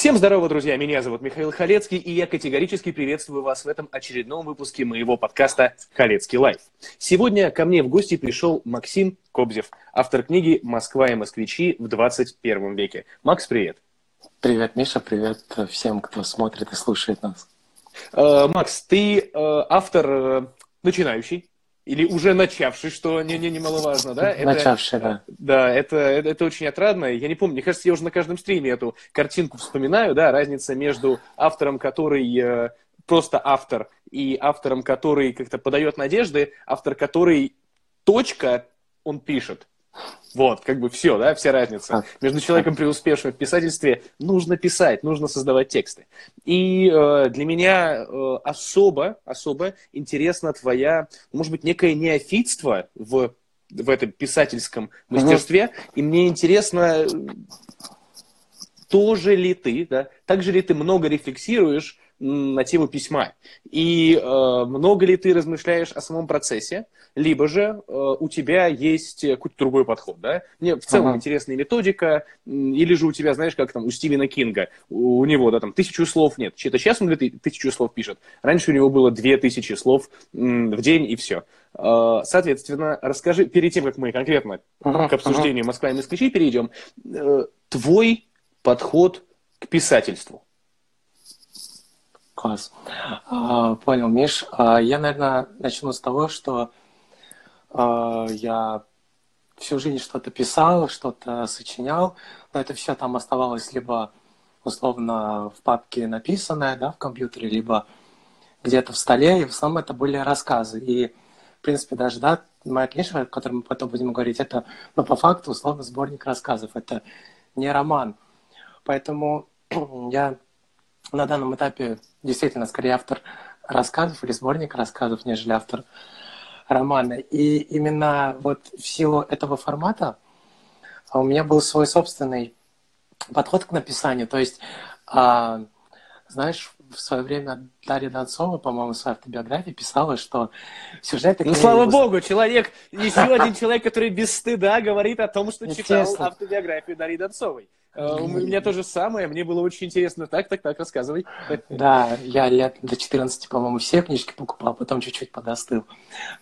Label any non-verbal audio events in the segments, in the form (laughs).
Всем здорово, друзья! Меня зовут Михаил Халецкий, и я категорически приветствую вас в этом очередном выпуске моего подкаста «Халецкий лайф». Сегодня ко мне в гости пришел Максим Кобзев, автор книги «Москва и москвичи в 21 веке». Макс, привет! Привет, Миша, привет всем, кто смотрит и слушает нас. Э, Макс, ты э, автор э, начинающий, или уже начавший, что не, не немаловажно, да? Это, начавший, да. Да, это, это, это очень отрадно. Я не помню, мне кажется, я уже на каждом стриме эту картинку вспоминаю, да, разница между автором, который э, просто автор, и автором, который как-то подает надежды, автор, который точка, он пишет. Вот, как бы все, да, вся разница. Между человеком преуспевшим в писательстве нужно писать, нужно создавать тексты. И э, для меня э, особо, особо интересна твоя, может быть, некое неофитство в, в этом писательском мастерстве. Угу. И мне интересно, тоже ли ты, да, так же ли ты много рефлексируешь на тему письма. И э, много ли ты размышляешь о самом процессе, либо же э, у тебя есть какой-то другой подход, да? Мне в целом ага. интересная методика, или же у тебя, знаешь, как там у Стивена Кинга, у, у него, да, там, тысячу слов нет. Чьи-то сейчас он тысячу слов пишет. Раньше у него было две тысячи слов м, в день, и все. Э, соответственно, расскажи, перед тем, как мы конкретно ага, к обсуждению ага. Москва и москвичи перейдем, э, твой подход к писательству. Класс. А, понял, Миш. А, я, наверное, начну с того, что а, я всю жизнь что-то писал, что-то сочинял, но это все там оставалось либо условно в папке написанное, да, в компьютере, либо где-то в столе, и в основном это были рассказы. И, в принципе, даже, да, моя книжка, о которой мы потом будем говорить, это, ну, по факту, условно, сборник рассказов, это не роман. Поэтому (clears throat) я на данном этапе действительно скорее автор рассказов или сборник рассказов, нежели автор романа. И именно вот в силу этого формата у меня был свой собственный подход к написанию. То есть, а, знаешь, в свое время Дарья Донцова, по-моему, в своей автобиографии писала, что сюжеты... Ну, слава богу, человек, еще один человек, который без стыда говорит о том, что читал автобиографию Дарьи Донцовой. Э, у меня то же самое, мне было очень интересно. Так, так, так, рассказывай. (laughs) Да, я лет до 14, по-моему, все книжки покупал, потом чуть-чуть подостыл.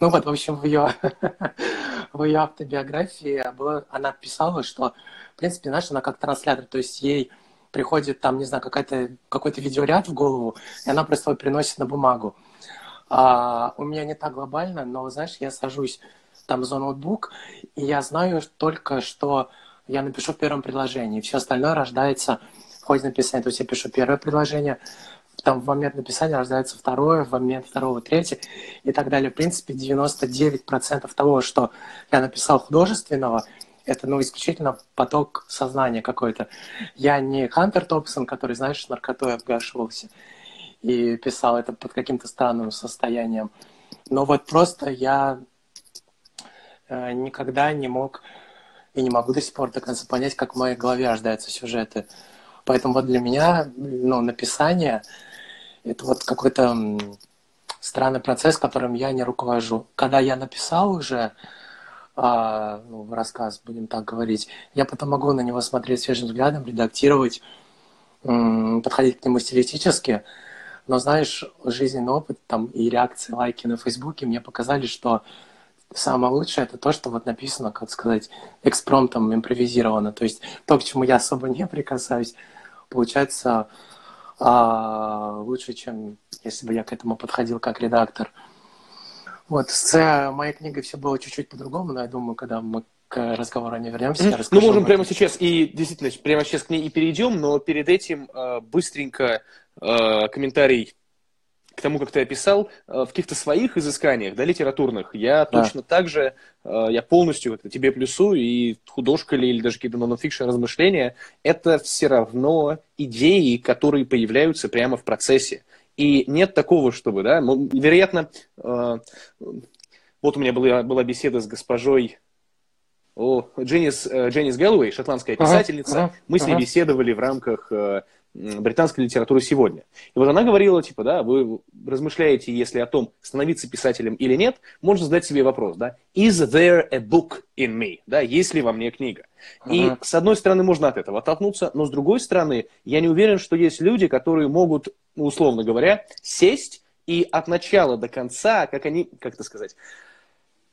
Ну вот, в общем, в ее, (laughs) в ее автобиографии было, она писала, что, в принципе, знаешь, она как транслятор, то есть ей приходит там, не знаю, какая-то, какой-то видеоряд в голову, и она просто его приносит на бумагу. А, у меня не так глобально, но, знаешь, я сажусь там за ноутбук, и я знаю только, что я напишу в первом предложении. Все остальное рождается в ходе написания. То есть я пишу первое предложение, там в момент написания рождается второе, в момент второго третье и так далее. В принципе, 99% того, что я написал художественного, это, ну, исключительно поток сознания какой-то. Я не Хантер Топсон, который, знаешь, наркотой обгашивался и писал это под каким-то странным состоянием. Но вот просто я э, никогда не мог и не могу до сих пор до конца понять, как в моей голове рождаются сюжеты. Поэтому вот для меня ну, написание — это вот какой-то странный процесс, которым я не руковожу. Когда я написал уже а, ну, рассказ, будем так говорить, я потом могу на него смотреть свежим взглядом, редактировать, подходить к нему стилистически. Но знаешь, жизненный опыт там, и реакции, лайки на Фейсбуке мне показали, что самое лучшее это то, что вот написано, как сказать, экспромтом, импровизировано. То есть то, к чему я особо не прикасаюсь, получается а, лучше, чем если бы я к этому подходил как редактор. Вот, с моей книгой все было чуть-чуть по-другому, но я думаю, когда мы к разговору не вернемся, mm-hmm. я расскажу. Ну, можем прямо сейчас и действительно прямо сейчас к ней и перейдем, но перед этим э, быстренько э, комментарий к тому, как ты описал, э, в каких-то своих изысканиях, да, литературных, я да. точно так же, э, я полностью как-то тебе плюсую, и художка ли, или даже какие-то нонфикшн размышления, это все равно идеи, которые появляются прямо в процессе. И нет такого, чтобы, да, вероятно, э, вот у меня была, была беседа с госпожой о, Дженнис, Дженнис Гэллоуэй, шотландская писательница, ага, мы с ней ага. беседовали в рамках британской литературы сегодня. И вот она говорила, типа, да, вы размышляете, если о том, становиться писателем или нет, можно задать себе вопрос, да, is there a book in me, да, есть ли во мне книга? Uh-huh. И с одной стороны можно от этого оттолкнуться, но с другой стороны я не уверен, что есть люди, которые могут, ну, условно говоря, сесть и от начала до конца, как они, как это сказать,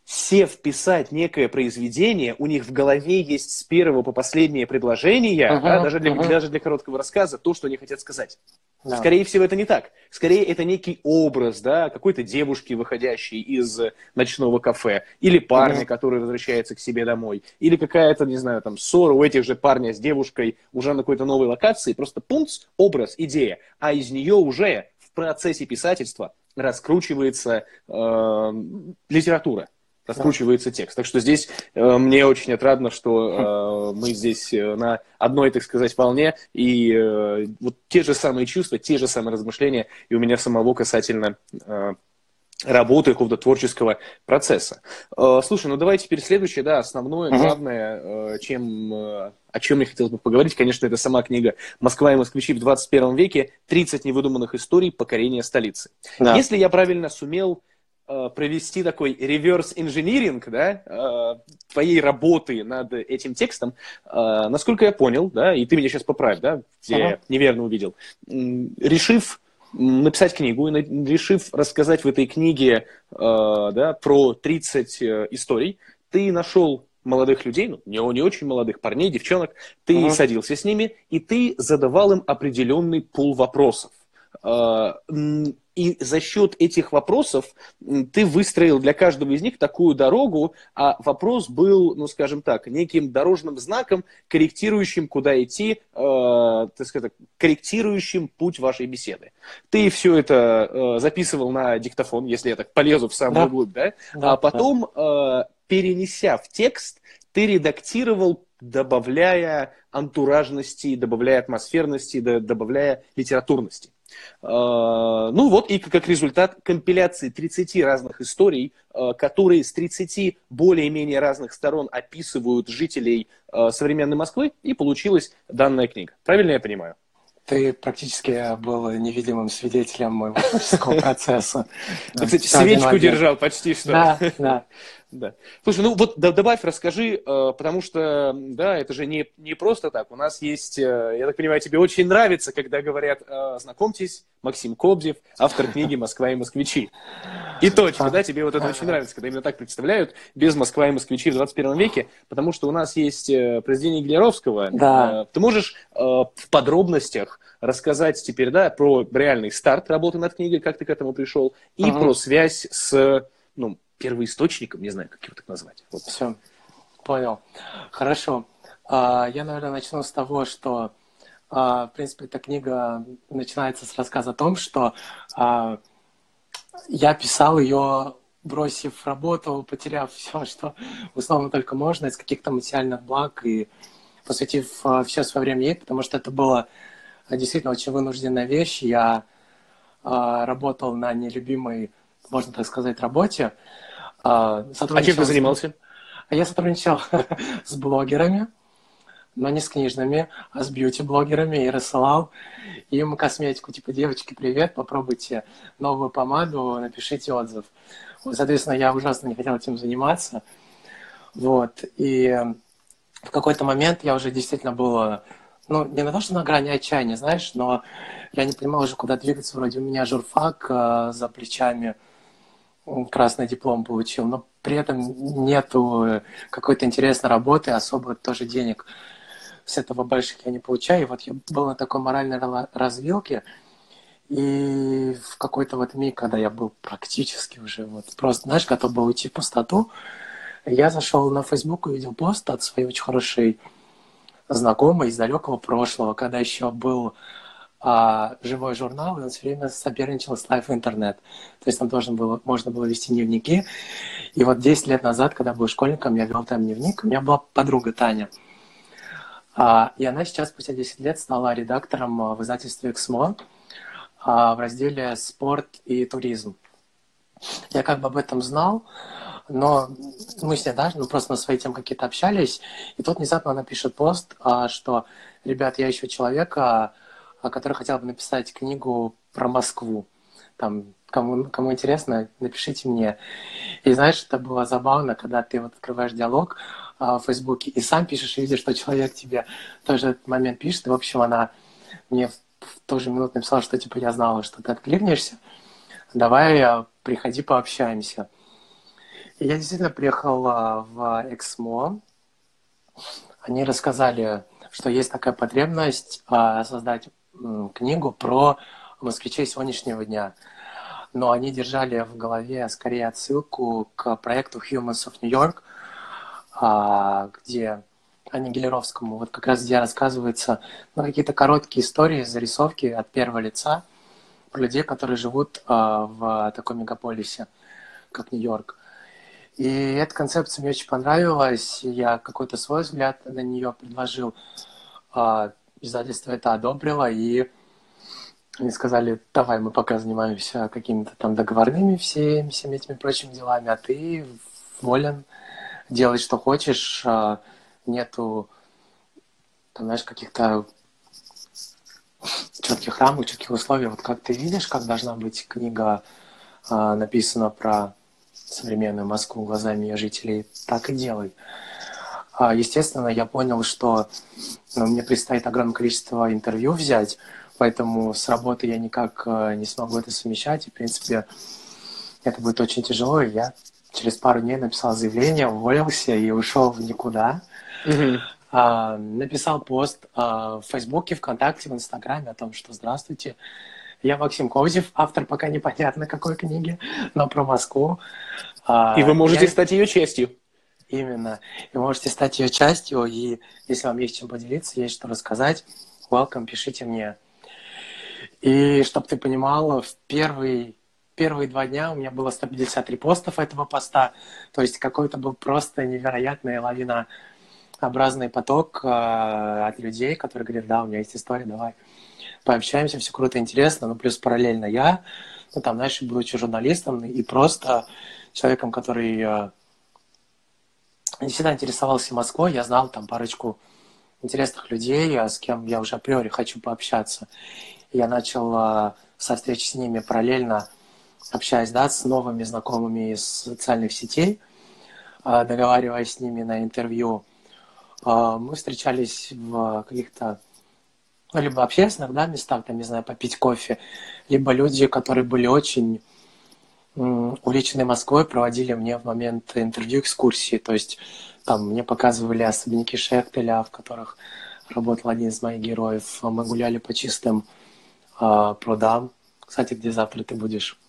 сев писать некое произведение, у них в голове есть с первого по последнее предложение, uh-huh, да, даже, для, uh-huh. даже для короткого рассказа, то, что они хотят сказать. Да. Скорее всего, это не так. Скорее, это некий образ, да, какой-то девушки, выходящей из ночного кафе, или парня, uh-huh. который возвращается к себе домой, или какая-то, не знаю, там, ссора у этих же парня с девушкой уже на какой-то новой локации, просто пункт, образ, идея, а из нее уже в процессе писательства раскручивается э, литература раскручивается текст. Так что здесь э, мне очень отрадно, что э, мы здесь э, на одной, так сказать, волне, и э, вот те же самые чувства, те же самые размышления и у меня самого касательно э, работы какого-то творческого процесса. Э, слушай, ну давай теперь следующее, да, основное, главное, э, чем, о чем я хотел бы поговорить, конечно, это сама книга «Москва и москвичи в 21 веке. 30 невыдуманных историй покорения столицы». Да. Если я правильно сумел провести такой реверс-инжиниринг да, э, твоей работы над этим текстом, э, насколько я понял, да, и ты меня сейчас поправь, да, где ага. я неверно увидел, решив написать книгу, решив рассказать в этой книге да, про 30 историй, ты нашел молодых людей, ну, не, не очень молодых парней, девчонок, ты ага. садился с ними, и ты задавал им определенный пул вопросов и за счет этих вопросов ты выстроил для каждого из них такую дорогу, а вопрос был, ну, скажем так, неким дорожным знаком, корректирующим, куда идти, э, так сказать, корректирующим путь вашей беседы. Ты все это э, записывал на диктофон, если я так полезу в самую да. глубь, да? да а потом, э, перенеся в текст, ты редактировал добавляя антуражности, добавляя атмосферности, добавляя литературности. А, ну вот и как результат компиляции 30 разных историй, а, которые с 30 более-менее разных сторон описывают жителей а, современной Москвы, и получилась данная книга. Правильно я понимаю? Ты практически был невидимым свидетелем моего творческого (laughs) процесса. Ты, кстати, свечку держал почти что. Да, да. Да. Слушай, ну вот добавь, расскажи, э, потому что, да, это же не, не просто так. У нас есть, э, я так понимаю, тебе очень нравится, когда говорят, э, знакомьтесь, Максим Кобзев, автор книги «Москва и москвичи». И точка, да, тебе вот это очень нравится, когда именно так представляют, без «Москва и москвичи» в 21 веке, потому что у нас есть произведение Глеровского. Да. Ты можешь в подробностях рассказать теперь, да, про реальный старт работы над книгой, как ты к этому пришел, и uh-huh. про связь с, ну, первоисточником, не знаю, как его так назвать. Вот. Все, понял. Хорошо. А, я, наверное, начну с того, что, а, в принципе, эта книга начинается с рассказа о том, что а, я писал ее, бросив работу, потеряв (laughs) все, что условно только можно, из каких-то материальных благ, и посвятив все свое время ей, потому что это было действительно очень вынужденная вещь. Я работал на нелюбимой, можно так сказать, работе, а, чем ты занимался? А я сотрудничал (laughs) с блогерами, но не с книжными, а с бьюти-блогерами и рассылал им косметику. Типа, девочки, привет, попробуйте новую помаду, напишите отзыв. Соответственно, я ужасно не хотел этим заниматься. Вот. И в какой-то момент я уже действительно был, ну, не на то, что на грани отчаяния, знаешь, но я не понимал уже, куда двигаться. Вроде у меня журфак э, за плечами – красный диплом получил, но при этом нету какой-то интересной работы, особо тоже денег с этого больших я не получаю. И вот я был на такой моральной развилке, и в какой-то вот миг, когда я был практически уже вот просто, знаешь, готов был уйти в пустоту, я зашел на Facebook и увидел пост от своей очень хорошей знакомой из далекого прошлого, когда еще был а, живой журнал, и он все время соперничал с Life Internet. То есть там должен было, можно было вести дневники. И вот 10 лет назад, когда был школьником, я вел там дневник, у меня была подруга Таня. А, и она сейчас, спустя 10 лет, стала редактором а, в издательстве «Эксмо» а, в разделе «Спорт и туризм». Я как бы об этом знал, Но мы с ней, да, ну, просто на свои темы какие-то общались, и тут внезапно она пишет пост, а, что, ребят, я ищу человека, который хотел бы написать книгу про Москву. Там, кому, кому интересно, напишите мне. И знаешь, это было забавно, когда ты вот открываешь диалог а, в Фейсбуке и сам пишешь, и видишь, что человек тебе тоже этот момент пишет. И, в общем, она мне в, в ту же минуту написала, что типа я знала, что ты откликнешься. Давай а, приходи, пообщаемся. И я действительно приехал в Эксмо. Они рассказали, что есть такая потребность а, создать книгу про москвичей сегодняшнего дня. Но они держали в голове скорее отсылку к проекту Humans of New York, а, где Аннигилировскому, вот как раз где рассказываются ну, какие-то короткие истории, зарисовки от первого лица про людей, которые живут а, в таком мегаполисе, как Нью-Йорк. И эта концепция мне очень понравилась. Я какой-то свой взгляд на нее предложил. Издательство это одобрило, и они сказали, давай, мы пока занимаемся какими-то там договорными всеми, всеми этими прочими делами, а ты волен делать, что хочешь. А, нету, там, знаешь, каких-то четких рамок, четких условий. Вот как ты видишь, как должна быть книга а, написана про современную Москву глазами ее жителей, так и делай. А, естественно, я понял, что ну, мне предстоит огромное количество интервью взять, поэтому с работы я никак э, не смогу это совмещать. И, в принципе, это будет очень тяжело. И я через пару дней написал заявление, уволился и ушел в никуда. Mm-hmm. А, написал пост а, в Фейсбуке, ВКонтакте, в Инстаграме о том, что «Здравствуйте, я Максим Козев, автор пока непонятно какой книги, но про Москву». А, и вы можете я... стать ее частью. Именно. И можете стать ее частью, и если вам есть чем поделиться, есть что рассказать, welcome, пишите мне. И чтобы ты понимала, в первый, первые два дня у меня было 150 репостов этого поста, то есть какой-то был просто невероятная лавина образный поток э, от людей, которые говорят, да, у меня есть история, давай пообщаемся, все круто, интересно, ну, плюс параллельно я, ну, там, знаешь, будучи журналистом и просто человеком, который э, не всегда интересовался Москвой, я знал там парочку интересных людей, а с кем я уже априори хочу пообщаться. я начал а, со встреч с ними параллельно общаясь да, с новыми знакомыми из социальных сетей, а, договариваясь с ними на интервью. Мы встречались в каких-то ну, либо общественных да, местах, там, не знаю, попить кофе, либо люди, которые были очень увлеченные Москвой, проводили мне в момент интервью экскурсии. То есть там мне показывали особняки Шехтеля, в которых работал один из моих героев. Мы гуляли по чистым э, прудам. Кстати, где завтра ты будешь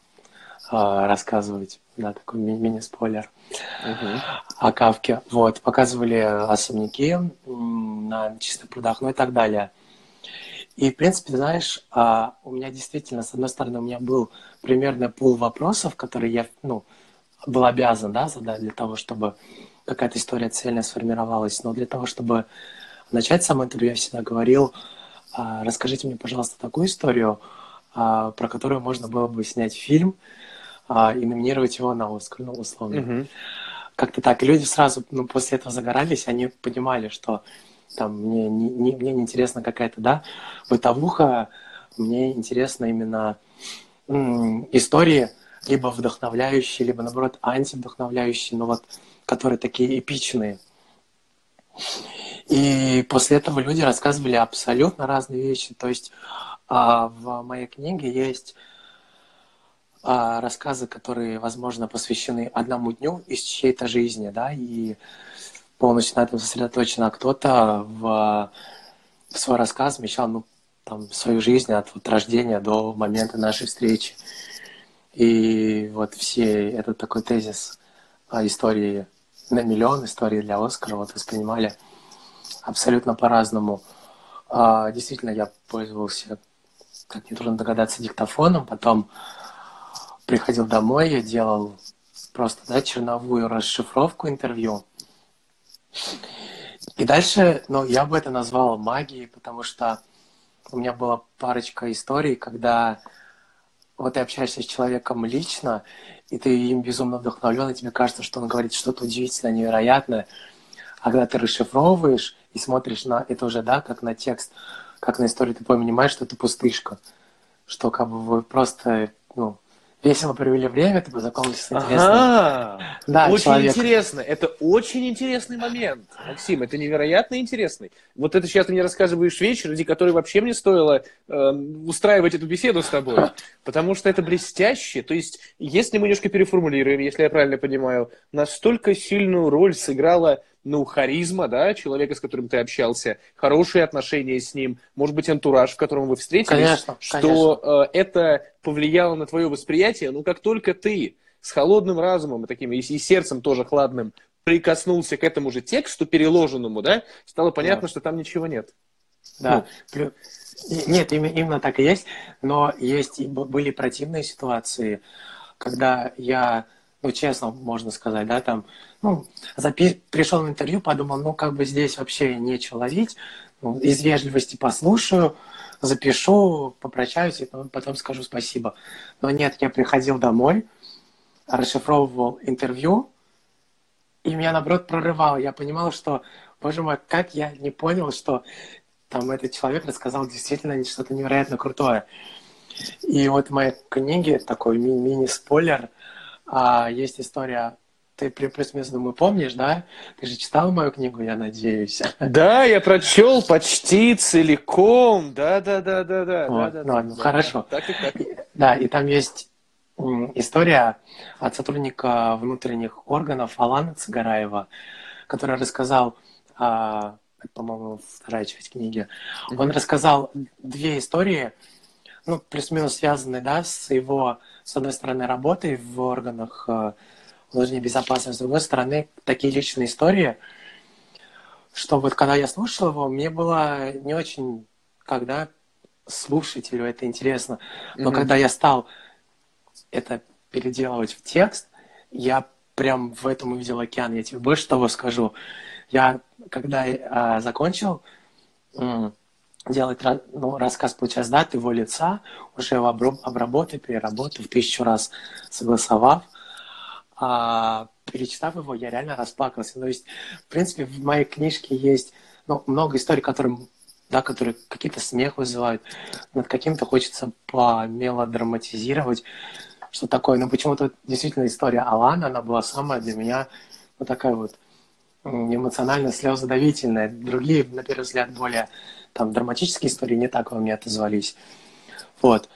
э, рассказывать, да, такой ми- мини-спойлер uh-huh. о Кавке. Вот, показывали особняки на чистых прудах, ну и так далее. И, в принципе, знаешь, а, у меня действительно, с одной стороны, у меня был примерно пул вопросов, которые я, ну, был обязан, да, задать для того, чтобы какая-то история цельно сформировалась. Но для того, чтобы начать сам интервью, я всегда говорил, а, расскажите мне, пожалуйста, такую историю, а, про которую можно было бы снять фильм и номинировать его на Оскар, ну, условно. Mm-hmm. Как-то так. И люди сразу, ну, после этого загорались, они понимали, что там мне не, не, мне не интересна какая-то, да, бытовуха, мне интересно именно истории, либо вдохновляющие, либо, наоборот, антивдохновляющие, но вот, которые такие эпичные. И после этого люди рассказывали абсолютно разные вещи. То есть а, в моей книге есть а, рассказы, которые, возможно, посвящены одному дню из чьей-то жизни, да, и полностью на этом сосредоточен, а кто-то в свой рассказ вмещал ну, там, свою жизнь от вот, рождения до момента нашей встречи. И вот все этот такой тезис о истории на миллион, истории для Оскара вот воспринимали абсолютно по-разному. А, действительно, я пользовался, как нетрудно догадаться, диктофоном, потом приходил домой, я делал просто да, черновую расшифровку интервью, и дальше, ну, я бы это назвал магией, потому что у меня была парочка историй, когда вот ты общаешься с человеком лично, и ты им безумно вдохновлен, и тебе кажется, что он говорит что-то удивительное, невероятное. А когда ты расшифровываешь и смотришь на это уже, да, как на текст, как на историю, ты понимаешь, что это пустышка. Что как бы вы просто, ну, весело провели время, ты познакомился с интересным. Ага. Да, очень человек. интересно. Это очень интересный момент, Максим. Это невероятно интересный. Вот это сейчас ты мне рассказываешь вещь, ради которой вообще мне стоило э, устраивать эту беседу с тобой. Потому что это блестяще. То есть, если мы немножко переформулируем, если я правильно понимаю, настолько сильную роль сыграла ну, харизма, да, человека, с которым ты общался, хорошие отношения с ним, может быть, антураж, в котором вы встретились, конечно, что конечно. Э, это повлияло на твое восприятие, ну, как только ты с холодным разумом и таким, и, и сердцем тоже хладным прикоснулся к этому же тексту переложенному, да, стало понятно, да. что там ничего нет. Да. Ну. Нет, именно так и есть, но есть были противные ситуации, когда я ну, честно можно сказать, да, там, ну, запи- пришел в интервью, подумал, ну, как бы здесь вообще нечего ловить, ну, из вежливости послушаю, запишу, попрощаюсь, и потом скажу спасибо. Но нет, я приходил домой, расшифровывал интервью, и меня, наоборот, прорывало. Я понимал, что, боже мой, как я не понял, что там этот человек рассказал действительно что-то невероятно крутое. И вот в моей книге такой ми- мини-спойлер – а, есть история ты плюс-минус, думаю, помнишь, да? Ты же читал мою книгу, я надеюсь. (laughs) Да, я прочел почти целиком. Да, да, да, да, да. Вот, да, ну, да, ну, да, хорошо. Так и так. Да, и там есть история от сотрудника внутренних органов Алана Цыгараева, который рассказал, а, по-моему, вторая часть книги, он рассказал две истории, ну, плюс-минус связанные, да, с его с одной стороны, работой в органах внутренней безопасности, с другой стороны, такие личные истории, что вот когда я слушал его, мне было не очень, когда слушателю это интересно, но mm-hmm. когда я стал это переделывать в текст, я прям в этом увидел океан. Я тебе больше того скажу. Я, когда а, закончил, делать ну, рассказ, получается, да, от его лица, уже его обработав, переработав, тысячу раз согласовав, а, перечитав его, я реально расплакался. То есть, в принципе, в моей книжке есть ну, много историй, которые, да, которые какие-то смех вызывают, над каким-то хочется помелодраматизировать, что такое. Но почему-то действительно история Алана, она была самая для меня вот такая вот эмоционально слезодавительная. Другие, на первый взгляд, более там драматические истории не так во мне отозвались. Вот.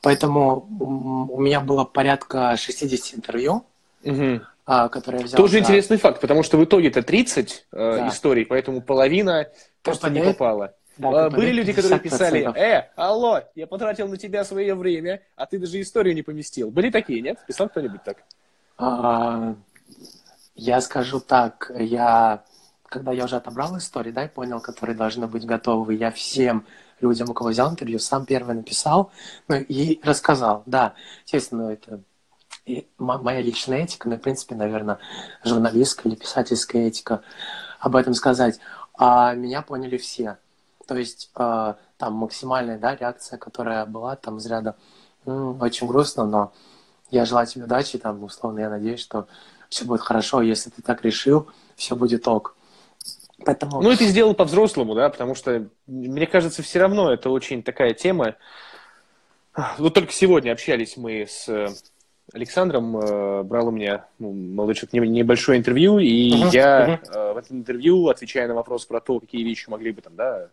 Поэтому у меня было порядка 60 интервью, угу. которые я взял. Тоже за... интересный факт, потому что в итоге это 30 э, да. историй, поэтому половина просто не попала. Да, а, Были люди, которые писали, э, алло, я потратил на тебя свое время, а ты даже историю не поместил. Были такие, нет? Писал кто-нибудь так? А, я скажу так, я когда я уже отобрал истории, да, и понял, которые должны быть готовы, я всем людям, у кого взял интервью, сам первый написал, ну, и рассказал, да, естественно, это и моя личная этика, ну, в принципе, наверное, журналистская или писательская этика об этом сказать. А меня поняли все. То есть э, там максимальная да, реакция, которая была там из ряда очень грустно, но я желаю тебе удачи, там, условно, я надеюсь, что все будет хорошо. Если ты так решил, все будет ок. Поэтому... Ну, и ты сделал по-взрослому, да, потому что, мне кажется, все равно это очень такая тема. Вот только сегодня общались мы с Александром, э, брал у меня ну, молодой человек небольшое интервью, и uh-huh, я uh-huh. в этом интервью, отвечая на вопрос про то, какие вещи могли бы там, да,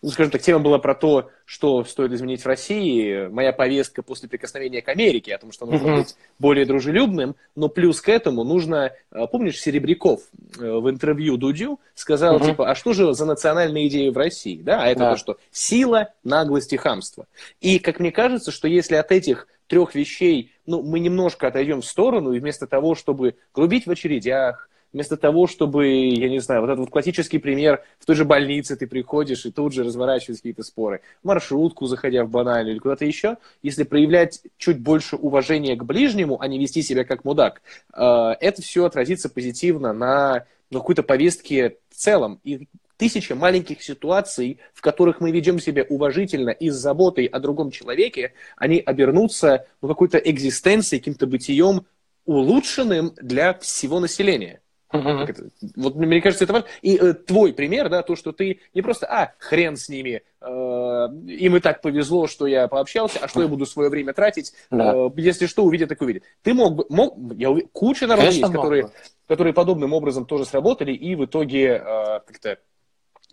ну, скажем так, тема была про то, что стоит изменить в России. Моя повестка после прикосновения к Америке, о том, что нужно mm-hmm. быть более дружелюбным, но плюс к этому нужно, э, помнишь, Серебряков э, в интервью Дудю сказал, mm-hmm. типа, а что же за национальные идеи в России, да? А это да. то, что сила, наглость и хамство. И, как мне кажется, что если от этих трех вещей, ну, мы немножко отойдем в сторону, и вместо того, чтобы грубить в очередях, вместо того, чтобы, я не знаю, вот этот вот классический пример, в той же больнице ты приходишь и тут же разворачиваются какие-то споры, маршрутку заходя в банальную или куда-то еще, если проявлять чуть больше уважения к ближнему, а не вести себя как мудак, э, это все отразится позитивно на, на какой-то повестке в целом. И тысяча маленьких ситуаций, в которых мы ведем себя уважительно и с заботой о другом человеке, они обернутся ну, какой-то экзистенцией, каким-то бытием улучшенным для всего населения. Uh-huh. Вот мне кажется, это важно. И э, твой пример, да, то, что ты не просто, а, хрен с ними, э, им и так повезло, что я пообщался, а что я буду свое время тратить, да. э, если что, увидят, так увидят. Ты мог бы, мог, я уверен, куча народу есть, которые, которые подобным образом тоже сработали и в итоге э, как-то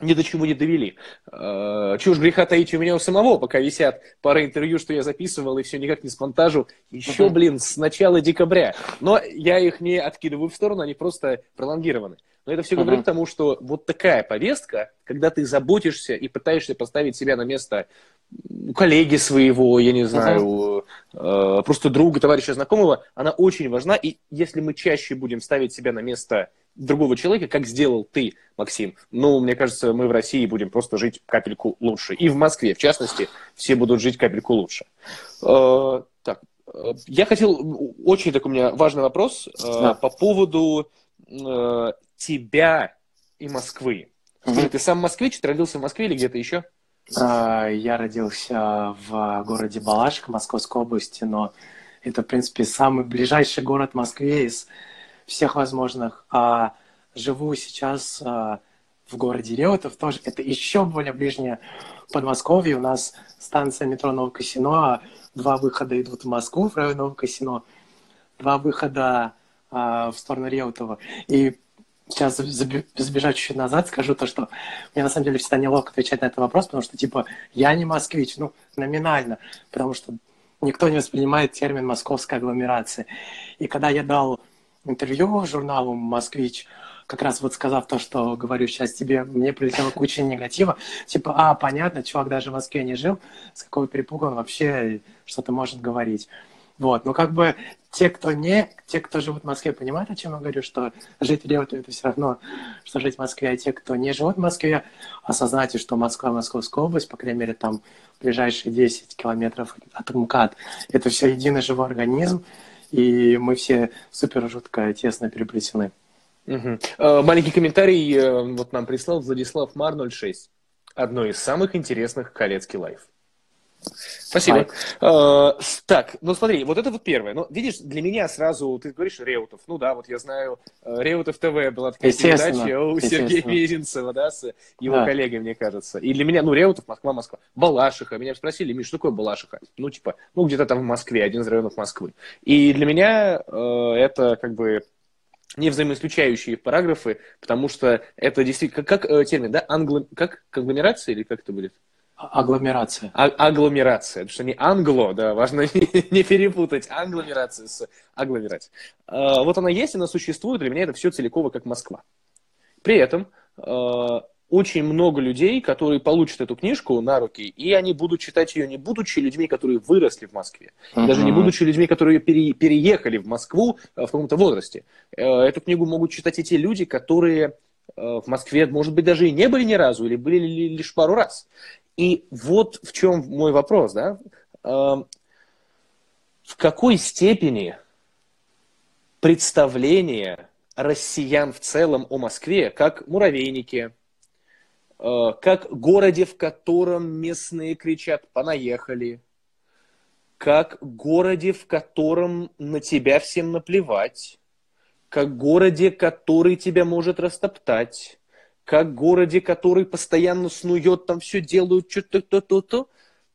ни до чего не довели. Э, чего ж греха таить у меня у самого, пока висят пара интервью, что я записывал, и все никак не с монтажу. Еще, uh-huh. блин, с начала декабря. Но я их не откидываю в сторону, они просто пролонгированы. Но это все uh-huh. говорит к тому, что вот такая повестка, когда ты заботишься и пытаешься поставить себя на место коллеги своего, я не знаю, uh-huh. просто друга, товарища, знакомого, она очень важна. И если мы чаще будем ставить себя на место другого человека, как сделал ты, Максим, ну, мне кажется, мы в России будем просто жить капельку лучше. И в Москве, в частности, все будут жить капельку лучше. Э, так, э, я хотел, очень такой у меня важный вопрос э, да. по поводу тебя и Москвы. Скажи, ты сам москвич, ты родился в Москве или где-то еще? Я родился в городе Балашка Московской области, но это, в принципе, самый ближайший город Москве из всех возможных. А живу сейчас а, в городе Реутов, тоже это еще более ближнее Подмосковье. У нас станция метро Новокосино, а два выхода идут в Москву, в район Новокосино, два выхода а, в сторону Реутова. И сейчас забежать чуть-чуть назад, скажу то, что мне на самом деле всегда неловко отвечать на этот вопрос, потому что, типа, я не москвич, ну, номинально, потому что никто не воспринимает термин московская агломерация. И когда я дал интервью журналу «Москвич», как раз вот сказав то, что говорю сейчас тебе, мне прилетела куча негатива. Типа, а, понятно, чувак даже в Москве не жил, с какого перепуга он вообще что-то может говорить. Вот, но как бы те, кто не, те, кто живут в Москве, понимают, о чем я говорю, что жить в Реутове это все равно, что жить в Москве, а те, кто не живут в Москве, осознайте, что Москва, Московская область, по крайней мере, там ближайшие 10 километров от МКАД, это все единый живой организм, и мы все супер жутко тесно переплетены. Угу. Маленький комментарий э, вот нам прислал Владислав Мар 06. Одно из самых интересных Колецкий лайф. Спасибо. Uh, так, ну смотри, вот это вот первое. Ну, видишь, для меня сразу, ты говоришь Реутов. Ну да, вот я знаю, э, Реутов ТВ была такая передача у Сергея Мезенцева, да, с его да. коллегой, мне кажется. И для меня, ну, Реутов, Москва, Москва. Балашиха. Меня спросили, Миш, что такое Балашиха? Ну, типа, ну, где-то там в Москве, один из районов Москвы. И для меня э, это как бы не взаимоисключающие параграфы, потому что это действительно, как, как э, термин, да, англо, как конгломерация или как это будет? Агломерация. А, агломерация. Потому что не англо, да, важно (laughs) не, не перепутать агломерацию с агломерацией. А, вот она есть, она существует, для меня это все целиково как Москва. При этом а, очень много людей, которые получат эту книжку на руки, и они будут читать ее не будучи людьми, которые выросли в Москве, uh-huh. даже не будучи людьми, которые пере, переехали в Москву а, в каком-то возрасте. Эту книгу могут читать и те люди, которые в Москве, может быть, даже и не были ни разу, или были лишь пару раз. И вот в чем мой вопрос, да? Эм, в какой степени представление россиян в целом о Москве, как муравейнике, э, как городе, в котором местные кричат «понаехали», как городе, в котором на тебя всем наплевать, как городе, который тебя может растоптать, как городе, который постоянно снует, там все делают, что-то то-то-то.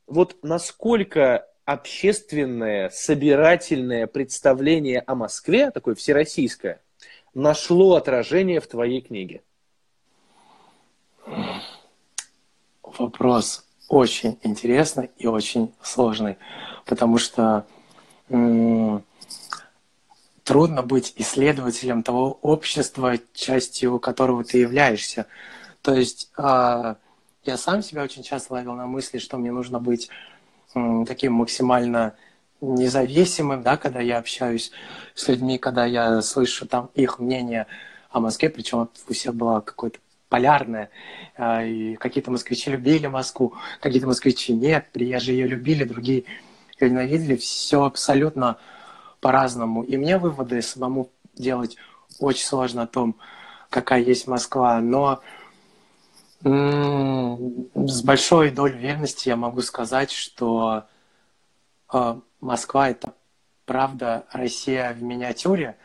Вот насколько общественное, собирательное представление о Москве, такое всероссийское, нашло отражение в твоей книге? Вопрос очень интересный и очень сложный, потому что трудно быть исследователем того общества, частью которого ты являешься. То есть э, я сам себя очень часто ловил на мысли, что мне нужно быть таким максимально независимым, да, когда я общаюсь с людьми, когда я слышу там их мнение о Москве, причем у всех было какое-то полярное, э, и какие-то москвичи любили Москву, какие-то москвичи нет, приезжие ее любили, другие ее ненавидели, все абсолютно по-разному. И мне выводы самому делать очень сложно о том, какая есть Москва. Но С большой долей верности я могу сказать, что э, Москва это правда Россия в миниатюре.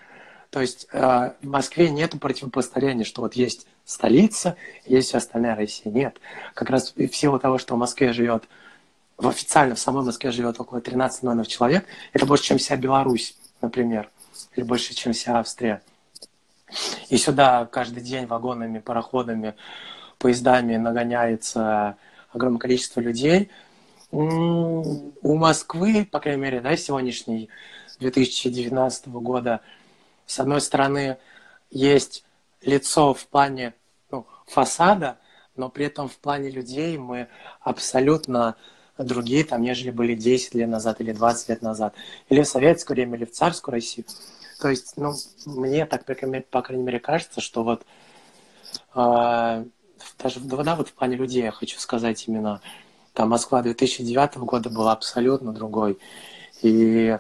То есть э, в Москве нет противопоставления, что вот есть столица, есть остальная Россия. Нет. Как раз в силу того, что в Москве живет, в официально в самой Москве живет около 13 миллионов человек, это больше, чем вся Беларусь, например, или больше, чем вся Австрия. И сюда каждый день вагонами, пароходами, поездами нагоняется огромное количество людей. У Москвы, по крайней мере, да, сегодняшней 2019 года, с одной стороны, есть лицо в плане ну, фасада, но при этом в плане людей мы абсолютно другие, там, нежели были 10 лет назад или 20 лет назад, или в советское время, или в царскую Россию. То есть, ну, мне так, по крайней мере, кажется, что вот э, даже да, вот в плане людей я хочу сказать именно, там Москва 2009 года была абсолютно другой. И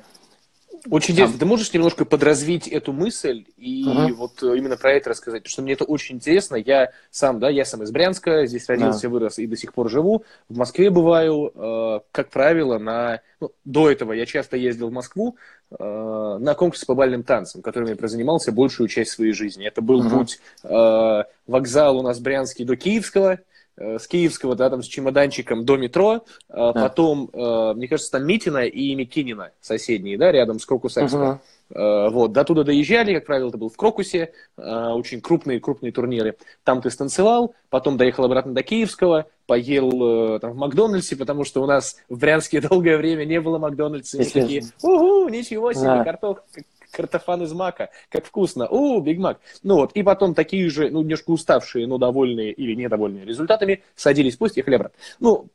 очень интересно. Ты можешь немножко подразвить эту мысль и uh-huh. вот э, именно про это рассказать? Потому что мне это очень интересно. Я сам, да, я сам из Брянска, здесь родился, да. вырос и до сих пор живу. В Москве бываю, э, как правило, на... Ну, до этого я часто ездил в Москву э, на конкурсы по бальным танцам, которыми я прозанимался большую часть своей жизни. Это был uh-huh. путь э, вокзал у нас Брянский до Киевского, с Киевского, да, там с чемоданчиком до метро, э, да. потом, э, мне кажется, там Митина и Микинина соседние, да, рядом с Крокус-Экспо. Угу. Вот, до туда доезжали, как правило, это был в Крокусе, очень крупные-крупные турниры. Там ты станцевал, потом доехал обратно до Киевского, поел там в Макдональдсе, потому что у нас в Брянске (laughs) долгое время не было Макдональдса. И такие, угу, ничего себе, да. картох, картофан из мака, как вкусно, у, Биг Мак. Ну вот, и потом такие же, ну, немножко уставшие, но довольные или недовольные результатами, садились и ехали обратно. Ну,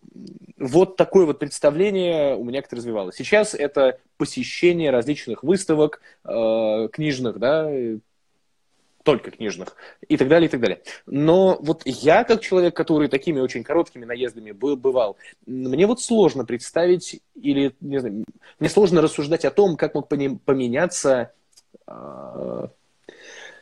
вот такое вот представление у меня как-то развивалось. Сейчас это посещение различных выставок э, книжных, да, только книжных, и так далее, и так далее. Но вот я, как человек, который такими очень короткими наездами был, бывал, мне вот сложно представить, или, не знаю, мне сложно рассуждать о том, как мог поменяться э,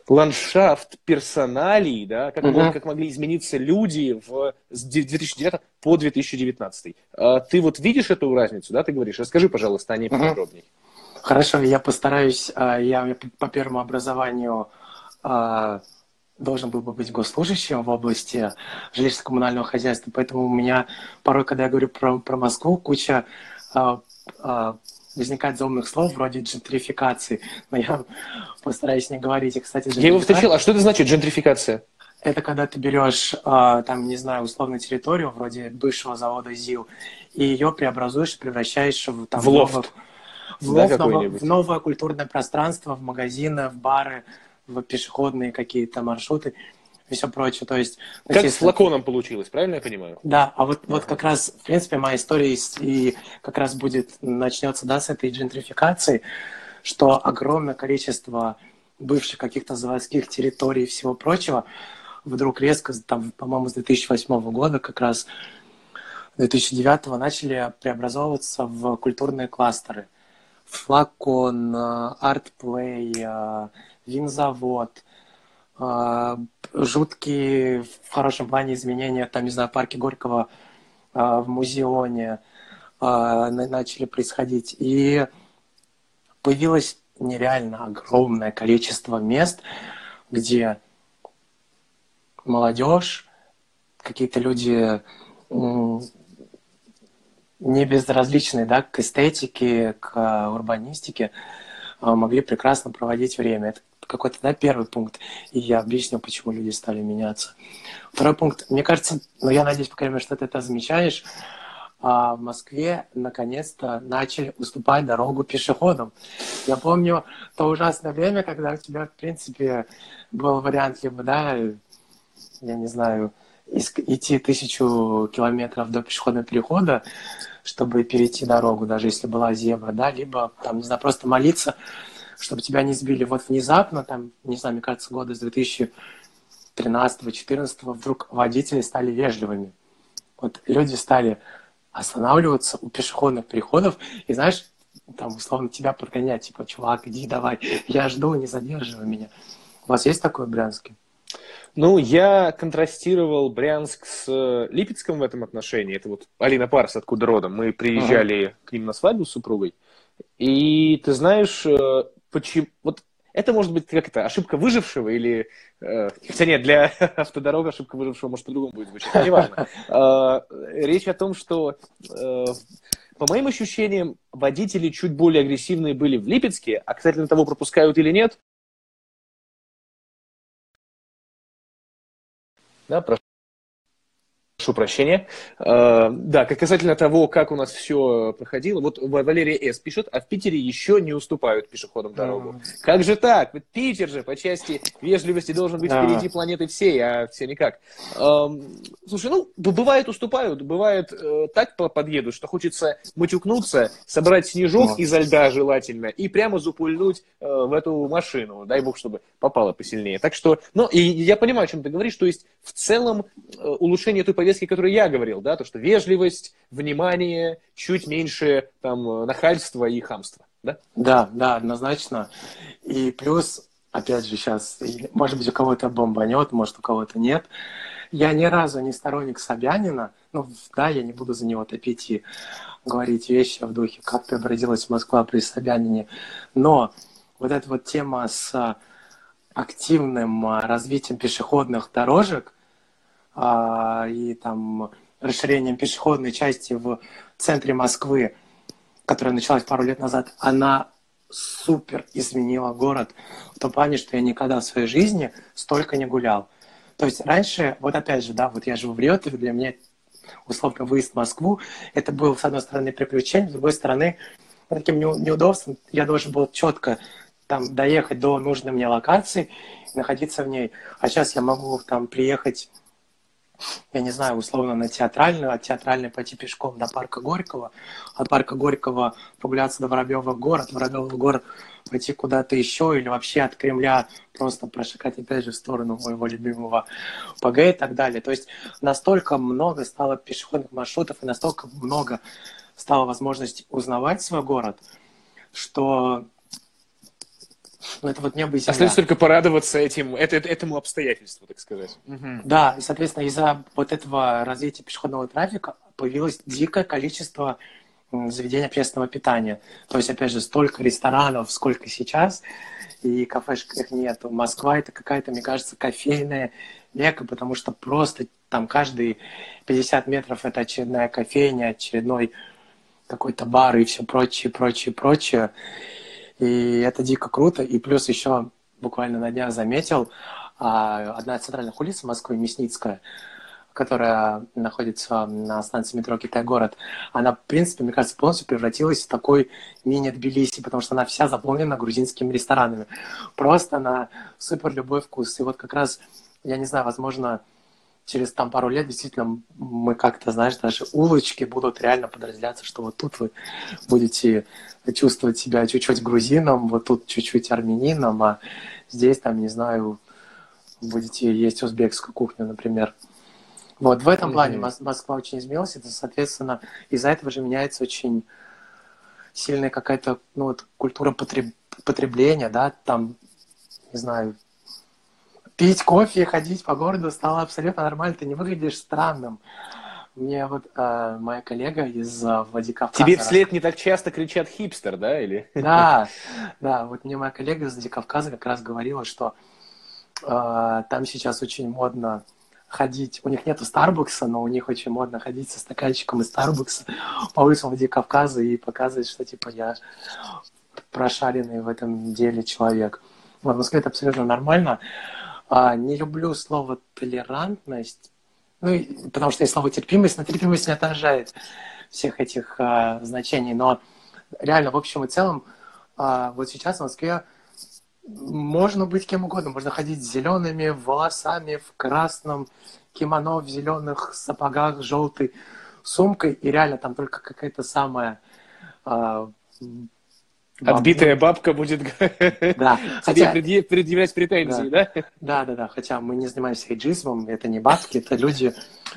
ландшафт персоналей, да, как, мог, как могли измениться люди в, с 2009 по 2019. А, ты вот видишь эту разницу, да, ты говоришь? Расскажи, пожалуйста, о ней uh-huh. подробнее. Хорошо, я постараюсь, а, я по первому образованию должен был бы быть госслужащим в области жилищно-коммунального хозяйства, поэтому у меня порой, когда я говорю про, про Москву, куча а, а, возникает заумных слов вроде джентрификации, но я постараюсь не говорить. И, кстати, я его встречал. А что это значит джентрификация? Это когда ты берешь, там, не знаю, условную территорию, вроде бывшего завода ЗИЛ, и ее преобразуешь, превращаешь в, там, в лофт. Новое, в, да, новое, в новое культурное пространство, в магазины, в бары, в пешеходные какие-то маршруты и все прочее. То есть, как с флаконом получилось, правильно я понимаю? Да, а вот, вот как раз, в принципе, моя история и как раз будет, начнется, да, с этой джентрификации, что огромное количество бывших каких-то заводских территорий и всего прочего вдруг резко, там, по-моему, с 2008 года как раз 2009 начали преобразовываться в культурные кластеры. Флакон, артплей, винзавод, а, жуткие в хорошем плане изменения, там, не знаю, парке Горького а, в музеоне а, начали происходить. И появилось нереально огромное количество мест, где молодежь, какие-то люди не безразличные да, к эстетике, к урбанистике, могли прекрасно проводить время. Это какой-то да, первый пункт. И я объясню, почему люди стали меняться. Второй пункт. Мне кажется, ну я надеюсь, по крайней мере, что ты это замечаешь, а в Москве наконец-то начали уступать дорогу пешеходам. Я помню то ужасное время, когда у тебя, в принципе, был вариант либо, да, я не знаю, идти тысячу километров до пешеходного перехода, чтобы перейти дорогу, даже если была зебра, да, либо, там, не знаю, просто молиться, чтобы тебя не сбили. Вот внезапно, там, не знаю, мне кажется, года с 2013-2014 вдруг водители стали вежливыми. Вот люди стали останавливаться у пешеходных переходов, и знаешь, там, условно, тебя подгонять, типа, чувак, иди давай, я жду, не задерживай меня. У вас есть такое в Брянске? Ну, я контрастировал Брянск с э, Липецком в этом отношении. Это вот Алина Парс, откуда родом. Мы приезжали ага. к ним на свадьбу с супругой. И ты знаешь, э, почему... Вот это может быть как это, ошибка выжившего или... Э, хотя нет, для (laughs) автодорог ошибка выжившего может по-другому будет звучать, неважно. (laughs) Речь о том, что по моим ощущениям, водители чуть более агрессивные были в Липецке, а касательно того, пропускают или нет, да, прошу Прошу прощения. Э, да, касательно того, как у нас все проходило. Вот Валерия С. пишет, а в Питере еще не уступают пешеходам дорогу. Mm. Как же так? Ведь Питер же по части вежливости должен быть yeah. впереди планеты всей, а все никак. Эм, слушай, ну, бывает уступают, бывает э, так подъедут, что хочется матюкнуться, собрать снежок mm. изо льда желательно и прямо запульнуть э, в эту машину. Дай бог, чтобы попало посильнее. Так что, ну, и я понимаю, о чем ты говоришь, то есть в целом улучшение той повестки повестки, которые я говорил, да, то, что вежливость, внимание, чуть меньше там нахальства и хамства, да? Да, да, однозначно. И плюс, опять же, сейчас, может быть, у кого-то бомбанет, может, у кого-то нет. Я ни разу не сторонник Собянина, ну, да, я не буду за него топить и говорить вещи в духе, как преобразилась Москва при Собянине, но вот эта вот тема с активным развитием пешеходных дорожек – а, и там расширением пешеходной части в центре Москвы, которая началась пару лет назад, она супер изменила город в том плане, что я никогда в своей жизни столько не гулял. То есть раньше, вот опять же, да, вот я живу в Риотове, для меня условно выезд в Москву, это был, с одной стороны, приключение, с другой стороны, таким неудобством я должен был четко там доехать до нужной мне локации, находиться в ней. А сейчас я могу там приехать я не знаю, условно на театральную, от театральной пойти пешком до парка Горького, от парка Горького прогуляться до Воробьева город, Воробьева город пойти куда-то еще или вообще от Кремля просто прошагать опять же в сторону моего любимого ПГ и так далее. То есть настолько много стало пешеходных маршрутов и настолько много стало возможность узнавать свой город, что ну, это вот небо и земля. Остается только порадоваться этим, это, этому обстоятельству, так сказать. Угу. Да, и, соответственно, из-за вот этого развития пешеходного трафика появилось дикое количество заведений общественного питания. То есть, опять же, столько ресторанов, сколько сейчас, и кафешек их нету. Москва это какая-то, мне кажется, кофейная века, потому что просто там каждые 50 метров это очередная кофейня, очередной какой-то бар и все прочее, прочее, прочее. И это дико круто. И плюс еще буквально на днях заметил, а, одна из центральных улиц Москвы, Мясницкая, которая находится на станции метро Китай-город, она, в принципе, мне кажется, полностью превратилась в такой мини-Тбилиси, потому что она вся заполнена грузинскими ресторанами. Просто на супер любой вкус. И вот как раз, я не знаю, возможно, через там пару лет действительно мы как-то, знаешь, даже улочки будут реально подразделяться, что вот тут вы будете чувствовать себя чуть-чуть грузином, вот тут чуть-чуть армянином, а здесь там, не знаю, будете есть узбекскую кухню, например. Вот в этом mm-hmm. плане Москва очень изменилась, это, соответственно, из-за этого же меняется очень сильная какая-то ну, вот, культура потреб... потребления, да, там, не знаю, пить кофе и ходить по городу стало абсолютно нормально, ты не выглядишь странным. Мне вот э, моя коллега из э, Владикавказа... Тебе вслед не так часто кричат хипстер, да? Или... Да, (laughs) да, вот мне моя коллега из Владикавказа как раз говорила, что э, там сейчас очень модно ходить, у них нету Старбукса, но у них очень модно ходить со стаканчиком из Старбукса по улицам Владикавказа и показывать, что типа я прошаренный в этом деле человек. Вот, в Москве это абсолютно нормально. А, не люблю слово толерантность, ну, потому что есть слово терпимость, но терпимость не отражает всех этих а, значений. Но реально, в общем и целом, а, вот сейчас в Москве можно быть кем угодно. Можно ходить с зелеными волосами, в красном кимоно, в зеленых сапогах, желтой сумкой. И реально там только какая-то самая а, Отбитая бабка будет (laughs) да. Хотя... предъявлять претензии, да? Да, да, да. Хотя мы не занимаемся эйджизмом, это не бабки, это люди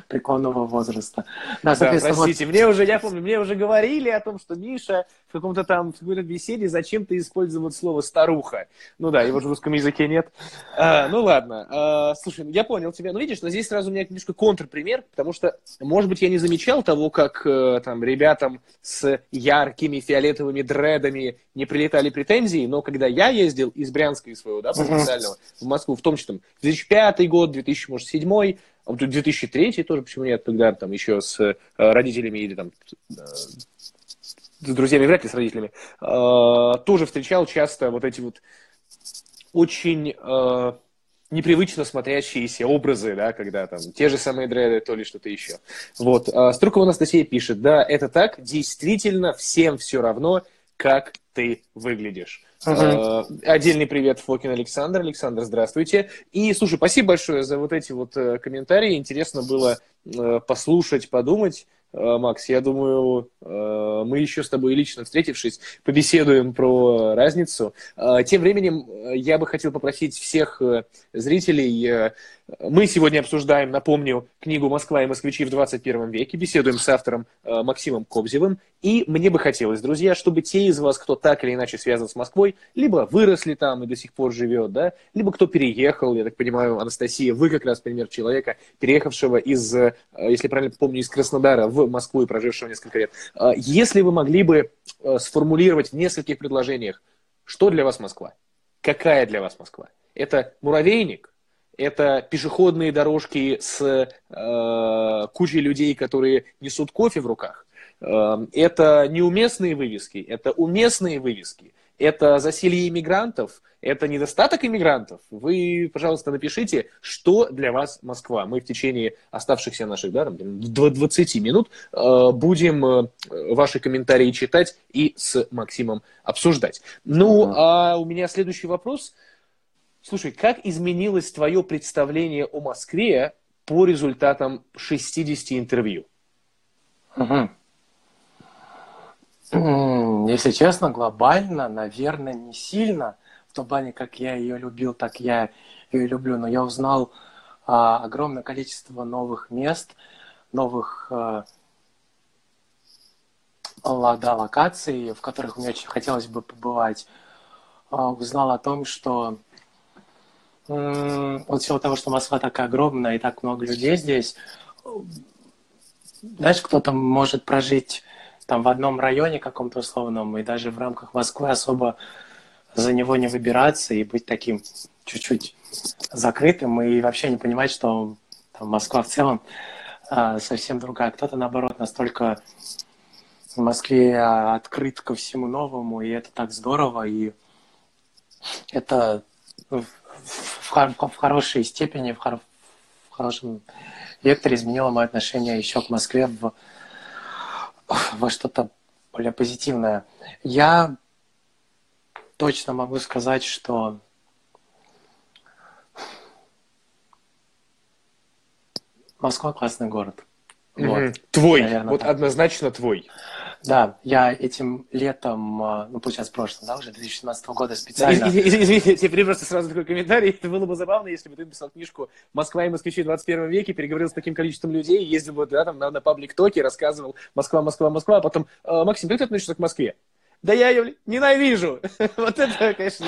преклонного возраста. Да, да простите, вот... мне уже, я помню, мне уже говорили о том, что Миша в каком-то там в какой-то беседе зачем-то использовал слово «старуха». Ну да, его же в русском языке нет. А, ну ладно. А, слушай, я понял тебя. Ну видишь, но здесь сразу у меня немножко контрпример, потому что, может быть, я не замечал того, как э, там ребятам с яркими фиолетовыми дредами не прилетали претензии, но когда я ездил из Брянска, из своего, да, потенциального, в Москву, в том числе там, 2005 год, 2007, а вот 2003 тоже, почему нет, когда там еще с э, родителями или там э, с друзьями, вряд ли с родителями, э, тоже встречал часто вот эти вот очень непривычно смотрящиеся образы, да, когда там те же самые дреды, то ли что-то еще. Вот. Струкова Анастасия пишет, да, это так, действительно, всем все равно, как ты выглядишь. Uh-huh. Отдельный привет Фокин Александр. Александр, здравствуйте. И, слушай, спасибо большое за вот эти вот э, комментарии. Интересно было э, послушать, подумать. Макс, я думаю, мы еще с тобой лично встретившись, побеседуем про разницу. Тем временем я бы хотел попросить всех зрителей мы сегодня обсуждаем, напомню, книгу «Москва и москвичи в 21 веке». Беседуем с автором э, Максимом Кобзевым. И мне бы хотелось, друзья, чтобы те из вас, кто так или иначе связан с Москвой, либо выросли там и до сих пор живет, да, либо кто переехал, я так понимаю, Анастасия, вы как раз пример человека, переехавшего из, э, если правильно помню, из Краснодара в Москву и прожившего несколько лет. Э, если вы могли бы э, сформулировать в нескольких предложениях, что для вас Москва? Какая для вас Москва? Это муравейник? Это пешеходные дорожки с э, кучей людей, которые несут кофе в руках. Э, это неуместные вывески, это уместные вывески. Это засилье иммигрантов, это недостаток иммигрантов. Вы, пожалуйста, напишите, что для вас Москва. Мы в течение оставшихся наших да, 20 минут э, будем э, ваши комментарии читать и с Максимом обсуждать. Ну, а у меня следующий вопрос – Слушай, как изменилось твое представление о Москве по результатам 60 интервью? Если честно, глобально, наверное, не сильно. В том плане, как я ее любил, так я ее люблю. Но я узнал а, огромное количество новых мест, новых а, да, локаций, в которых мне очень хотелось бы побывать. А, узнал о том, что вот всего того, что Москва такая огромная и так много людей здесь, знаешь, кто-то может прожить там в одном районе каком-то условном и даже в рамках Москвы особо за него не выбираться и быть таким чуть-чуть закрытым и вообще не понимать, что там Москва в целом а, совсем другая. Кто-то, наоборот, настолько в Москве открыт ко всему новому, и это так здорово, и это в, в хорошей степени, в, хор, в хорошем векторе изменило мое отношение еще к Москве в, во что-то более позитивное. Я точно могу сказать, что Москва классный город. Вот. Твой, Наверное, вот так. однозначно твой. Да, я этим летом, а, ну, получается, прошлым, да, уже 2017 года специально... Извините, я теперь просто сразу такой комментарий. Это было бы забавно, если бы ты написал книжку «Москва и москвичи в 21 веке», переговорил с таким количеством людей, ездил бы, да, там, на, на паблик-токе, рассказывал «Москва, Москва, Москва», а потом «Максим, как ты относишься к Москве?» Да я ее ненавижу. (laughs) вот это, конечно,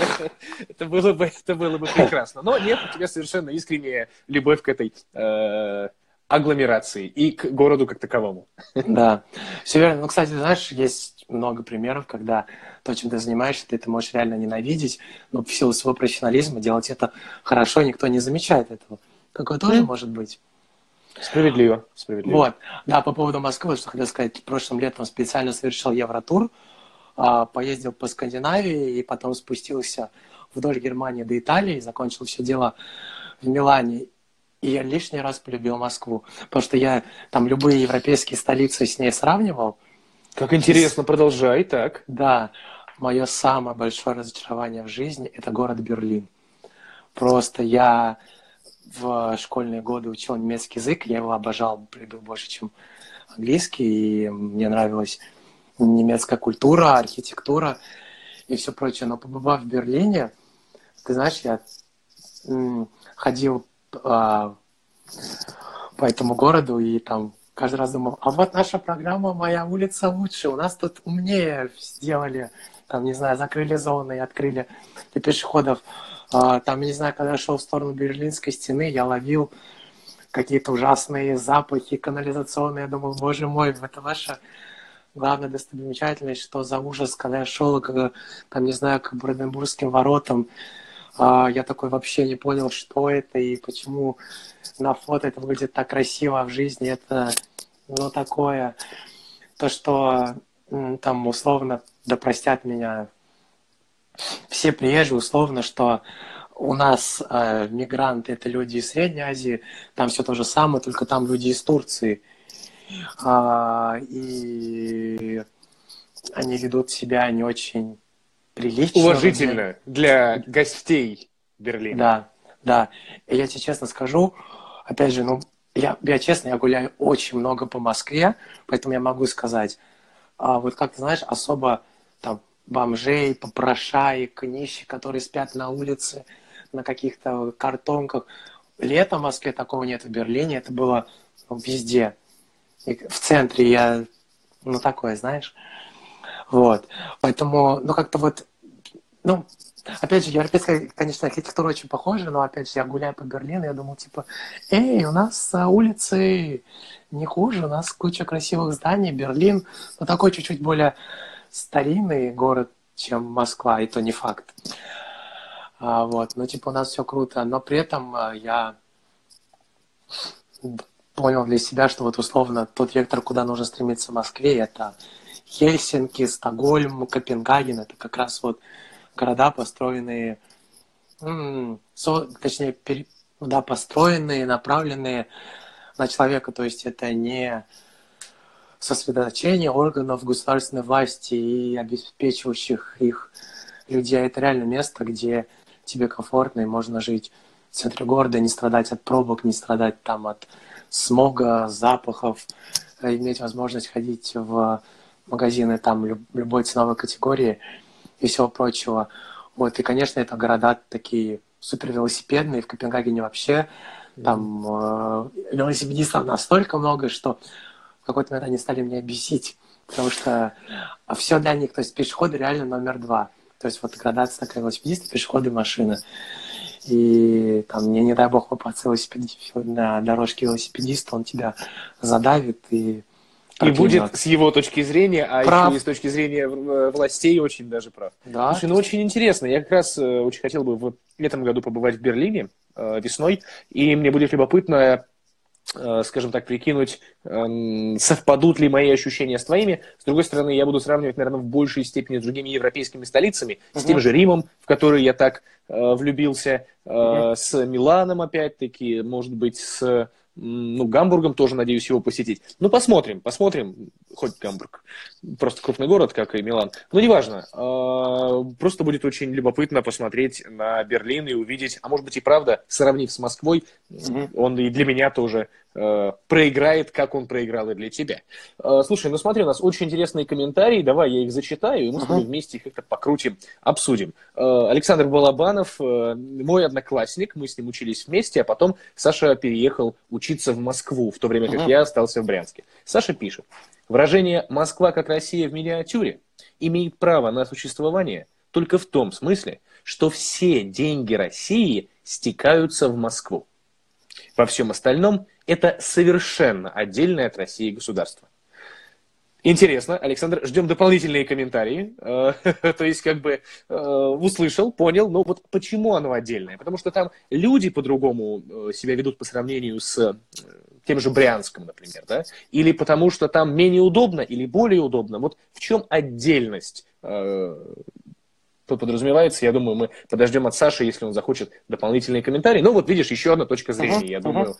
это было бы, это было бы прекрасно. Но нет, у тебя совершенно искренняя любовь к этой э, агломерации и к городу как таковому. Да, все верно. Ну, кстати, знаешь, есть много примеров, когда то, чем ты занимаешься, ты это можешь реально ненавидеть, но в силу своего профессионализма делать это хорошо, никто не замечает этого. Такое тоже mm. может быть. Справедливо, справедливо. Вот, да, по поводу Москвы, что хотел сказать, прошлым летом специально совершил Евротур, а, поездил по Скандинавии и потом спустился вдоль Германии до Италии, закончил все дело в Милане. И я лишний раз полюбил Москву, потому что я там любые европейские столицы с ней сравнивал. Как интересно, продолжай, так. Да, мое самое большое разочарование в жизни – это город Берлин. Просто я в школьные годы учил немецкий язык, я его обожал, любил больше, чем английский, и мне нравилась немецкая культура, архитектура и все прочее. Но побывав в Берлине, ты знаешь, я ходил а, по этому городу и там каждый раз думал, а вот наша программа «Моя улица лучше», у нас тут умнее сделали, там, не знаю, закрыли зоны и открыли для пешеходов. А, там, не знаю, когда я шел в сторону Берлинской стены, я ловил какие-то ужасные запахи канализационные. Я думал, боже мой, это ваша главная достопримечательность, что за ужас, когда я шел, как, там, не знаю, к Бранденбургским воротам, я такой вообще не понял, что это и почему на фото это выглядит так красиво, а в жизни это, ну, такое. То, что там условно, да меня все приезжие, условно, что у нас э, мигранты это люди из Средней Азии, там все то же самое, только там люди из Турции. А, и они ведут себя не очень прилично. Уважительно для гостей Берлина. Да, да. И я тебе честно скажу, опять же, ну, я, я честно, я гуляю очень много по Москве, поэтому я могу сказать, а вот как ты знаешь, особо там бомжей, попрошаек, нищих, которые спят на улице, на каких-то картонках. Летом в Москве такого нет, в Берлине это было ну, везде. И в центре я, ну, такое, знаешь. Вот. Поэтому, ну, как-то вот, ну, опять же, европейская, конечно, архитектура очень похожа, но, опять же, я гуляю по Берлину, я думал, типа, эй, у нас улицы не хуже, у нас куча красивых зданий, Берлин, ну, такой чуть-чуть более старинный город, чем Москва, и то не факт. А, вот, ну, типа, у нас все круто, но при этом а, я понял для себя, что вот условно тот вектор, куда нужно стремиться в Москве, это Хельсинки, Стокгольм, Копенгаген, это как раз вот города, построенные, точнее, да, построенные, направленные на человека, то есть это не сосредоточение органов государственной власти и обеспечивающих их людей. Это реально место, где тебе комфортно и можно жить в центре города, не страдать от пробок, не страдать там от смога, запахов, иметь возможность ходить в магазины там любой ценовой категории и всего прочего. Вот, и, конечно, это города такие супер велосипедные, в Копенгагене вообще там э, велосипедистов настолько много, что в какой-то момент они стали меня бесить, потому что все для них, то есть пешеходы реально номер два. То есть вот градация такая велосипедисты, пешеходы, машины. И там, мне не дай бог попасться велосипед... на дорожке велосипедиста, он тебя задавит и и будет с его точки зрения, а прав. еще и с точки зрения э, властей очень даже прав. Да. Слушай, ну очень интересно. Я как раз э, очень хотел бы в этом году побывать в Берлине э, весной, и мне будет любопытно скажем так, прикинуть, эм, совпадут ли мои ощущения с твоими. С другой стороны, я буду сравнивать, наверное, в большей степени с другими европейскими столицами, угу. с тем же Римом, в который я так э, влюбился, угу. с Миланом, опять-таки, может быть, с ну, Гамбургом тоже надеюсь его посетить. Ну, посмотрим, посмотрим, хоть Гамбург, просто крупный город, как и Милан. Но неважно, а, просто будет очень любопытно посмотреть на Берлин и увидеть, а может быть и правда, сравнив с Москвой, mm-hmm. он и для меня тоже э, проиграет, как он проиграл и для тебя. Э, слушай, ну смотри, у нас очень интересные комментарии, давай я их зачитаю, и мы uh-huh. с тобой вместе их как-то покрутим, обсудим. Александр Балабанов, мой одноклассник, мы с ним учились вместе, а потом Саша переехал учиться в Москву, в то время как uh-huh. я остался в Брянске. Саша пишет, выражение «Москва как Россия в миниатюре» имеет право на существование только в том смысле, что все деньги России стекаются в Москву. Во всем остальном это совершенно отдельное от России государство. Интересно, Александр, ждем дополнительные комментарии. Э, (laughs) то есть, как бы э, услышал, понял, но вот почему оно отдельное? Потому что там люди по-другому э, себя ведут по сравнению с тем же Брянском, например, да? Или потому что там менее удобно, или более удобно. Вот в чем отдельность подразумевается. Я думаю, мы подождем от Саши, если он захочет дополнительные комментарии. Ну, вот видишь, еще одна точка зрения, uh-huh, я uh-huh. думаю.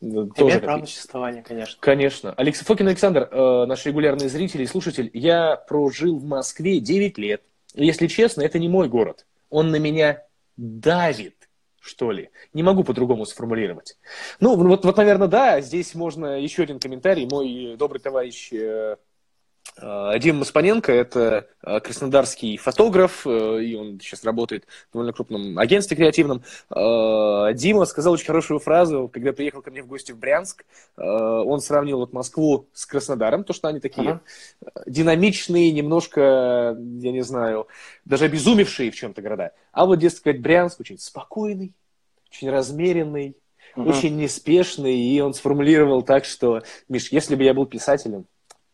Тоже Имеет право на существование, конечно. Конечно. Алекс Фокин Александр, э, наш регулярный зритель и слушатель, я прожил в Москве 9 лет. Если честно, это не мой город. Он на меня давит, что ли. Не могу по-другому сформулировать. Ну, вот, вот, наверное, да, здесь можно еще один комментарий. Мой добрый товарищ э, Дима Маспаненко – это э, краснодарский фотограф, э, и он сейчас работает в довольно крупном агентстве креативном. Дима сказал очень хорошую фразу, когда приехал ко мне в гости в Брянск. Он сравнил вот Москву с Краснодаром, то, что они такие uh-huh. динамичные, немножко, я не знаю, даже обезумевшие в чем-то города. А вот, дескать, сказать, Брянск очень спокойный, очень размеренный, uh-huh. очень неспешный, и он сформулировал так, что, Миш, если бы я был писателем,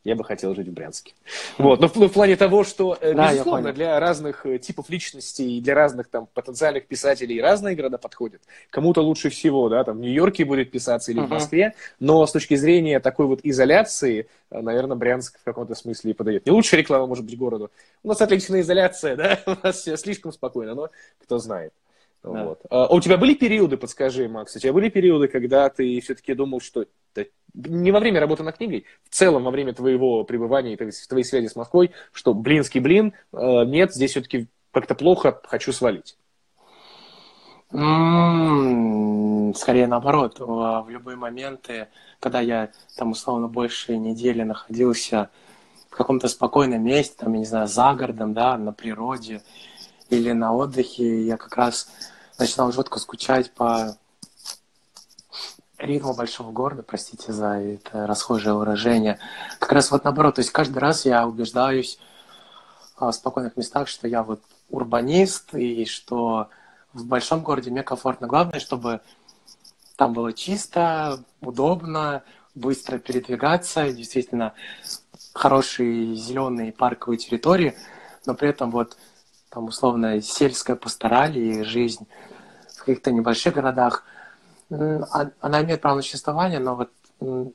я бы хотел жить в Брянске. Вот. Но в, в плане того, что, э, да, безусловно, для разных э, типов личностей, для разных там потенциальных писателей разные города подходят. Кому-то лучше всего, да, там в Нью-Йорке будет писаться или uh-huh. в Москве, но с точки зрения такой вот изоляции, э, наверное, Брянск в каком-то смысле и подойдет. Не лучшая реклама, может быть, городу. У нас отличная изоляция, (laughs) да, у нас все слишком спокойно, но кто знает. Да. Вот. А у тебя были периоды, подскажи, Макс, у тебя были периоды, когда ты все-таки думал, что не во время работы над книгой, в целом во время твоего пребывания и твоей связи с Москвой, что блинский блин, э, нет, здесь все-таки как-то плохо, хочу свалить? Скорее наоборот, в любые моменты, когда я там условно больше недели находился в каком-то спокойном месте, там, я не знаю, за городом, да, на природе или на отдыхе, я как раз начинал жутко скучать по ритму большого города, простите за это расхожее выражение. Как раз вот наоборот, то есть каждый раз я убеждаюсь а, в спокойных местах, что я вот урбанист, и что в большом городе мне комфортно. Главное, чтобы там было чисто, удобно, быстро передвигаться, действительно хорошие зеленые парковые территории, но при этом вот там условно сельская пастораль и жизнь в каких-то небольших городах, она имеет право на существование, но вот,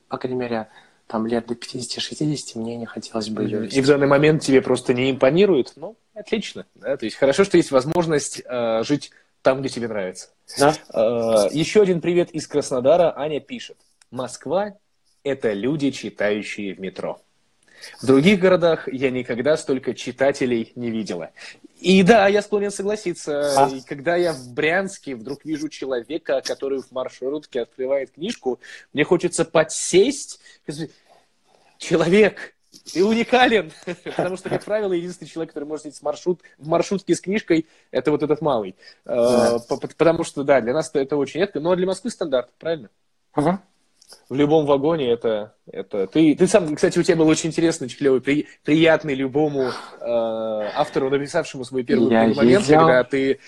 по крайней мере, там лет до 50-60 мне не хотелось бы ее вести. И в данный момент тебе просто не импонирует? Ну, отлично. Да? То есть хорошо, что есть возможность э, жить там, где тебе нравится. Да. Э, еще один привет из Краснодара. Аня пишет. Москва – это люди, читающие в метро. В других городах я никогда столько читателей не видела. И да, я склонен согласиться. А? И когда я в Брянске вдруг вижу человека, который в маршрутке открывает книжку, мне хочется подсесть. Человек, ты уникален, (laughs) потому что, как правило, единственный человек, который может сидеть маршрут, в маршрутке с книжкой, это вот этот малый. Да. Потому что, да, для нас это очень редко, но для Москвы стандарт, правильно? Ага в любом вагоне это, это... Ты, ты сам, кстати, у тебя был очень интересный, клевый, при, приятный любому э, автору, написавшему свой первый я момент, ездил... когда ты...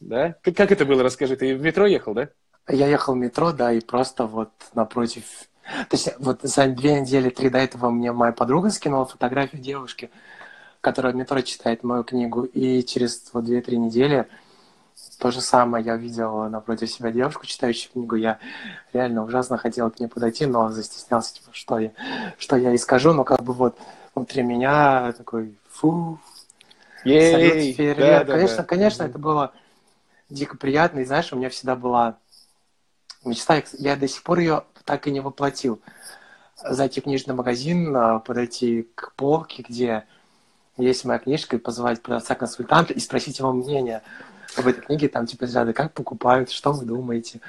Да? Как, как это было, расскажи, ты в метро ехал, да? Я ехал в метро, да, и просто вот напротив... То есть вот за две недели, три до этого мне моя подруга скинула фотографию девушки, которая в метро читает мою книгу, и через вот две-три недели то же самое я видел напротив себя девушку, читающую книгу. Я реально ужасно хотел к ней подойти, но застеснялся, типа, что я, что я и скажу. Но как бы вот внутри меня такой фу, салют, фейерверк. Да, конечно, да. конечно, это было дико приятно. И знаешь, у меня всегда была мечта, я до сих пор ее так и не воплотил. Зайти в книжный магазин, а, подойти к полке, где есть моя книжка, и позвать продавца-консультанта и спросить его мнение в этой книге там типа взгляды, как покупают, что вы думаете,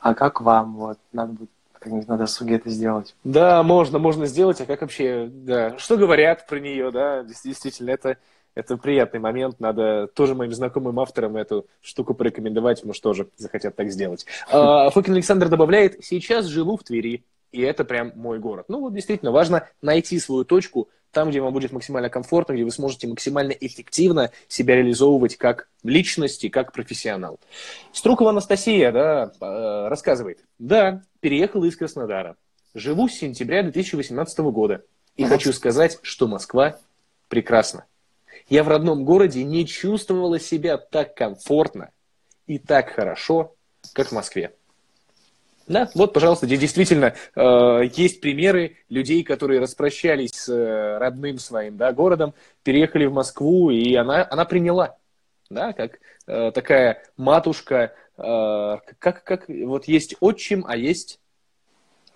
а как вам, вот, надо будет как-нибудь на досуге это сделать. Да, можно, можно сделать, а как вообще, да, что говорят про нее, да, действительно, это, это приятный момент, надо тоже моим знакомым авторам эту штуку порекомендовать, может, тоже захотят так сделать. А, Фокин Александр добавляет, сейчас живу в Твери, и это прям мой город. Ну, вот действительно, важно найти свою точку, там, где вам будет максимально комфортно, где вы сможете максимально эффективно себя реализовывать как личность и как профессионал. Струкова Анастасия да, э, рассказывает. Да, переехала из Краснодара. Живу с сентября 2018 года. И хочу сказать, что Москва прекрасна. Я в родном городе не чувствовала себя так комфортно и так хорошо, как в Москве. Да, вот, пожалуйста, здесь действительно э, есть примеры людей, которые распрощались с э, родным своим да, городом, переехали в Москву, и она, она приняла, да, как э, такая матушка, э, как, как вот есть отчим, а есть...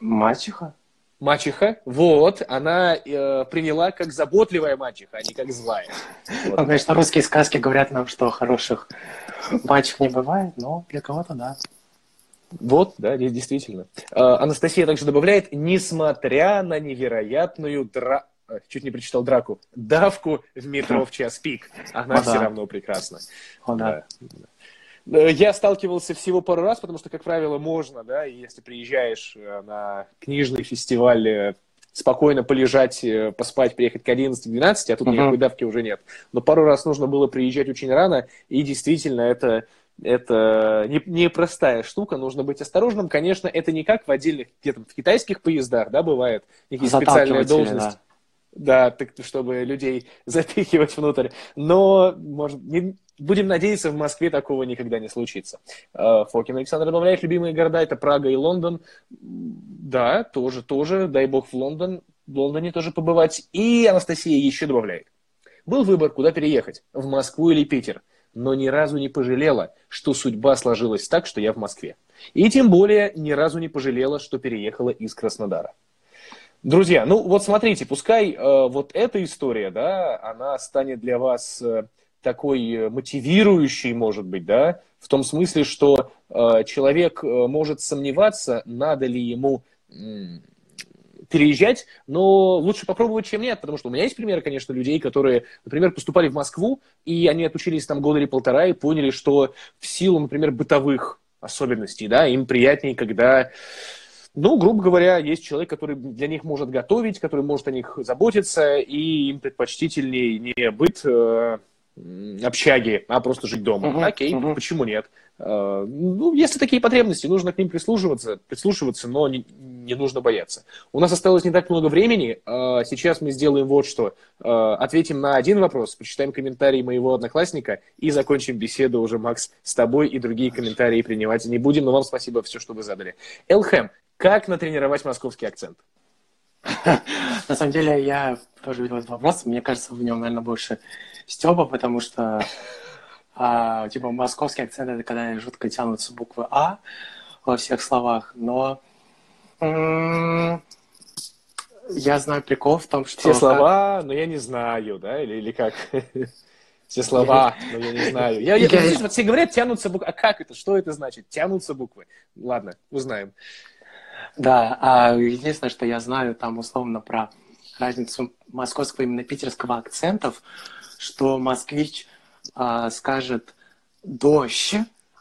Мачеха? Мачеха, вот, она э, приняла как заботливая мачеха, а не как злая. Вот. Ну, конечно, русские сказки говорят нам, что хороших мачех не бывает, но для кого-то да. Вот, да, действительно. А, Анастасия также добавляет, несмотря на невероятную дра... э, чуть не прочитал драку, давку в метро в час пик. Она О, все да. равно прекрасна. О, да. да. Э, я сталкивался всего пару раз, потому что, как правило, можно, да, если приезжаешь э, на книжный фестиваль спокойно полежать, поспать, приехать к 11-12, а тут uh-huh. никакой давки уже нет. Но пару раз нужно было приезжать очень рано, и действительно это это непростая не штука, нужно быть осторожным. Конечно, это не как в отдельных, где-то в китайских поездах, да, бывает, какие специальные должности. Да. да, так, чтобы людей (laughs) запихивать внутрь. Но, может, не, будем надеяться, в Москве такого никогда не случится. А, Фокин Александр добавляет, любимые города это Прага и Лондон. Да, тоже, тоже, дай бог в Лондон, в Лондоне тоже побывать. И Анастасия еще добавляет. Был выбор, куда переехать, в Москву или Питер но ни разу не пожалела, что судьба сложилась так, что я в Москве. И тем более ни разу не пожалела, что переехала из Краснодара. Друзья, ну вот смотрите, пускай э, вот эта история, да, она станет для вас э, такой мотивирующей, может быть, да, в том смысле, что э, человек э, может сомневаться, надо ли ему переезжать, но лучше попробовать, чем нет, потому что у меня есть примеры, конечно, людей, которые, например, поступали в Москву, и они отучились там года или полтора и поняли, что в силу, например, бытовых особенностей, да, им приятнее, когда ну, грубо говоря, есть человек, который для них может готовить, который может о них заботиться, и им предпочтительнее не быть э, общаги, а просто жить дома. Uh-huh, Окей, uh-huh. почему нет? Э, ну, если такие потребности, нужно к ним прислушиваться, прислушиваться, но не, не нужно бояться. У нас осталось не так много времени. Э, сейчас мы сделаем вот что. Э, ответим на один вопрос, почитаем комментарии моего одноклассника и закончим беседу уже, Макс, с тобой и другие комментарии принимать не будем. Но вам спасибо все, что вы задали. Элхэм, как натренировать московский акцент? (laughs) На самом деле, я тоже видел этот вопрос. Мне кажется, в нем, наверное, больше Степа, потому что а, типа московский акцент это когда жутко тянутся буквы А во всех словах, но я знаю прикол в том, что... Все слова, но я не знаю, да, или, или как? (laughs) Все слова, но я не знаю. Я, я, я... Вот все говорят, тянутся буквы. А как это? Что это значит? Тянутся буквы. Ладно, узнаем. Да, а единственное, что я знаю там условно про разницу московского именно питерского акцентов, что москвич а, скажет дождь,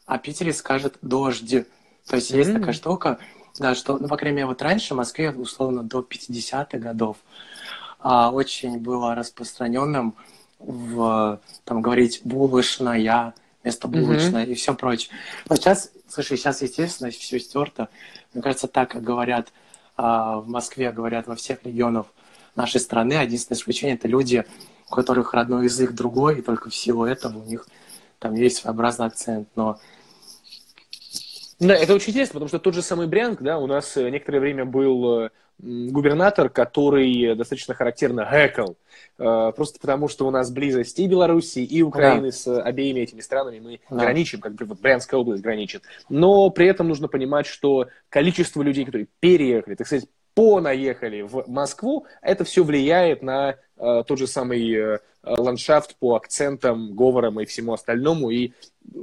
а Питере скажет дождь. То есть mm-hmm. есть такая штука, да, что, ну, по крайней мере, вот раньше в Москве, условно, до 50-х годов а, очень было распространенным в, там, говорить булочная, вместо булочная mm-hmm. и все прочее. Вот сейчас, слушай, сейчас, естественно, все стерто. Мне кажется, так, как говорят а, в Москве, говорят во всех регионах нашей страны. Единственное исключение – это люди, у которых родной язык другой, и только в силу этого у них там есть своеобразный акцент. Но да, это очень интересно, потому что тот же самый Брянск, да, у нас э, некоторое время был э, губернатор, который достаточно характерно гэкал, э, просто потому что у нас близость и Беларуси, и Украины да. с обеими этими странами мы да. граничим, как бы вот Брянская область граничит. Но при этом нужно понимать, что количество людей, которые переехали, так сказать, понаехали в Москву, это все влияет на э, тот же самый э, ландшафт по акцентам, говорам и всему остальному, и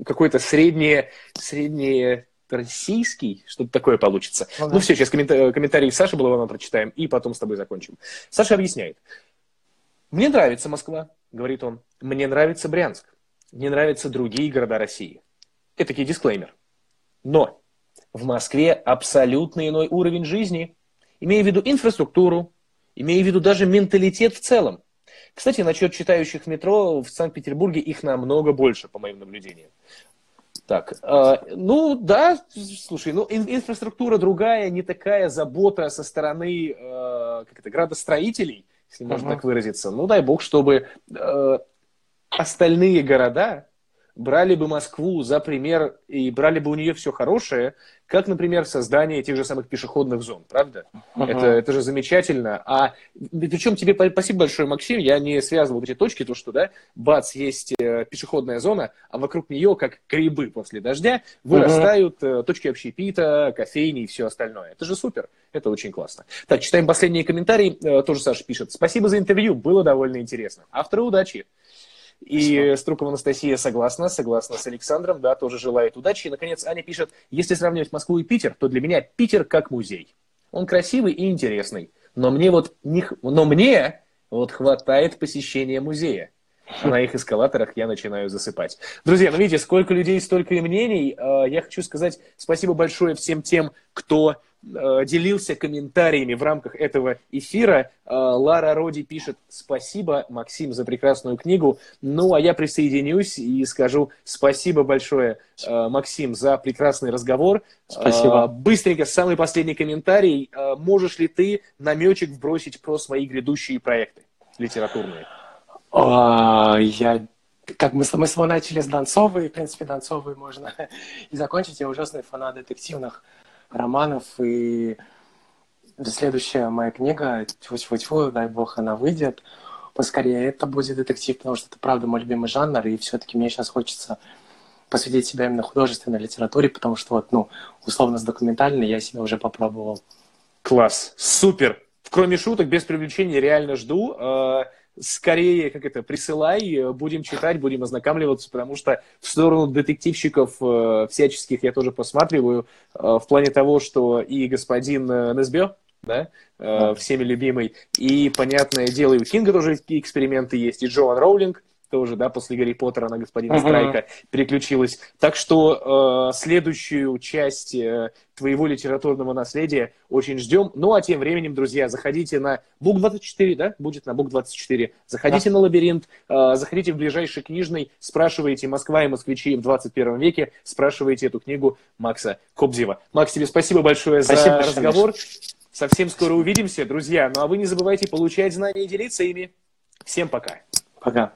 какое-то среднее, среднее российский, что-то такое получится. Ну, да. ну все, сейчас коммента- комментарий Саши Балавана прочитаем, и потом с тобой закончим. Саша объясняет. Мне нравится Москва, говорит он. Мне нравится Брянск. Мне нравятся другие города России. Это такой дисклеймер. Но в Москве абсолютно иной уровень жизни имея в виду инфраструктуру, имея в виду даже менталитет в целом. Кстати, насчет читающих метро в Санкт-Петербурге их намного больше, по моим наблюдениям. Так, э, ну да, слушай, ну ин- инфраструктура другая, не такая забота со стороны э, как это, градостроителей, если можно uh-huh. так выразиться. Ну дай бог, чтобы э, остальные города брали бы Москву за пример и брали бы у нее все хорошее, как, например, создание тех же самых пешеходных зон, правда? Uh-huh. Это, это же замечательно. А причем тебе спасибо большое, Максим, я не связывал вот эти точки, то, что, да, бац, есть э, пешеходная зона, а вокруг нее, как грибы после дождя, вырастают uh-huh. точки общепита, кофейни и все остальное. Это же супер, это очень классно. Так, читаем последние комментарии. Э, тоже Саша пишет. Спасибо за интервью, было довольно интересно. Авторы удачи. И Струкова Анастасия согласна, согласна с Александром, да, тоже желает удачи. И, наконец, Аня пишет, если сравнивать Москву и Питер, то для меня Питер как музей. Он красивый и интересный. Но мне вот не, но мне Вот хватает посещения музея. А на их эскалаторах я начинаю засыпать. Друзья, ну видите, сколько людей, столько и мнений. А, я хочу сказать спасибо большое всем тем, кто делился комментариями в рамках этого эфира. Лара Роди пишет спасибо, Максим, за прекрасную книгу. Ну, а я присоединюсь и скажу спасибо большое, Максим, за прекрасный разговор. Спасибо. Быстренько, самый последний комментарий. Можешь ли ты намечек вбросить про свои грядущие проекты литературные? А, я как мы, мы с вами начали с Донцовой, в принципе, Донцовой можно (laughs) и закончить. Я ужасный фанат детективных романов, и следующая моя книга, тьфу-тьфу-тьфу, дай бог, она выйдет поскорее. Это будет детектив, потому что это, правда, мой любимый жанр, и все-таки мне сейчас хочется посвятить себя именно художественной литературе, потому что вот, ну, условно с документальной я себя уже попробовал. Класс, супер. Кроме шуток, без привлечения, реально жду. Скорее, как это, присылай, будем читать, будем ознакомливаться, потому что в сторону детективщиков э, всяческих я тоже посматриваю, э, в плане того, что и господин э, Несбё, да, всеми любимый, и, понятное дело, и у Кинга тоже эксперименты есть, и Джоан Роулинг, тоже, да, после Гарри Поттера на господина uh-huh. Страйка переключилась. Так что э, следующую часть э, твоего литературного наследия очень ждем. Ну, а тем временем, друзья, заходите на Бук24, да, будет на Бук24. Заходите да. на Лабиринт, э, заходите в ближайший книжный, спрашивайте «Москва и москвичи в 21 веке», спрашивайте эту книгу Макса Кобзева. Макс, тебе спасибо большое спасибо, за разговор. Совсем скоро увидимся, друзья. Ну, а вы не забывайте получать знания и делиться ими. Всем пока. Пока.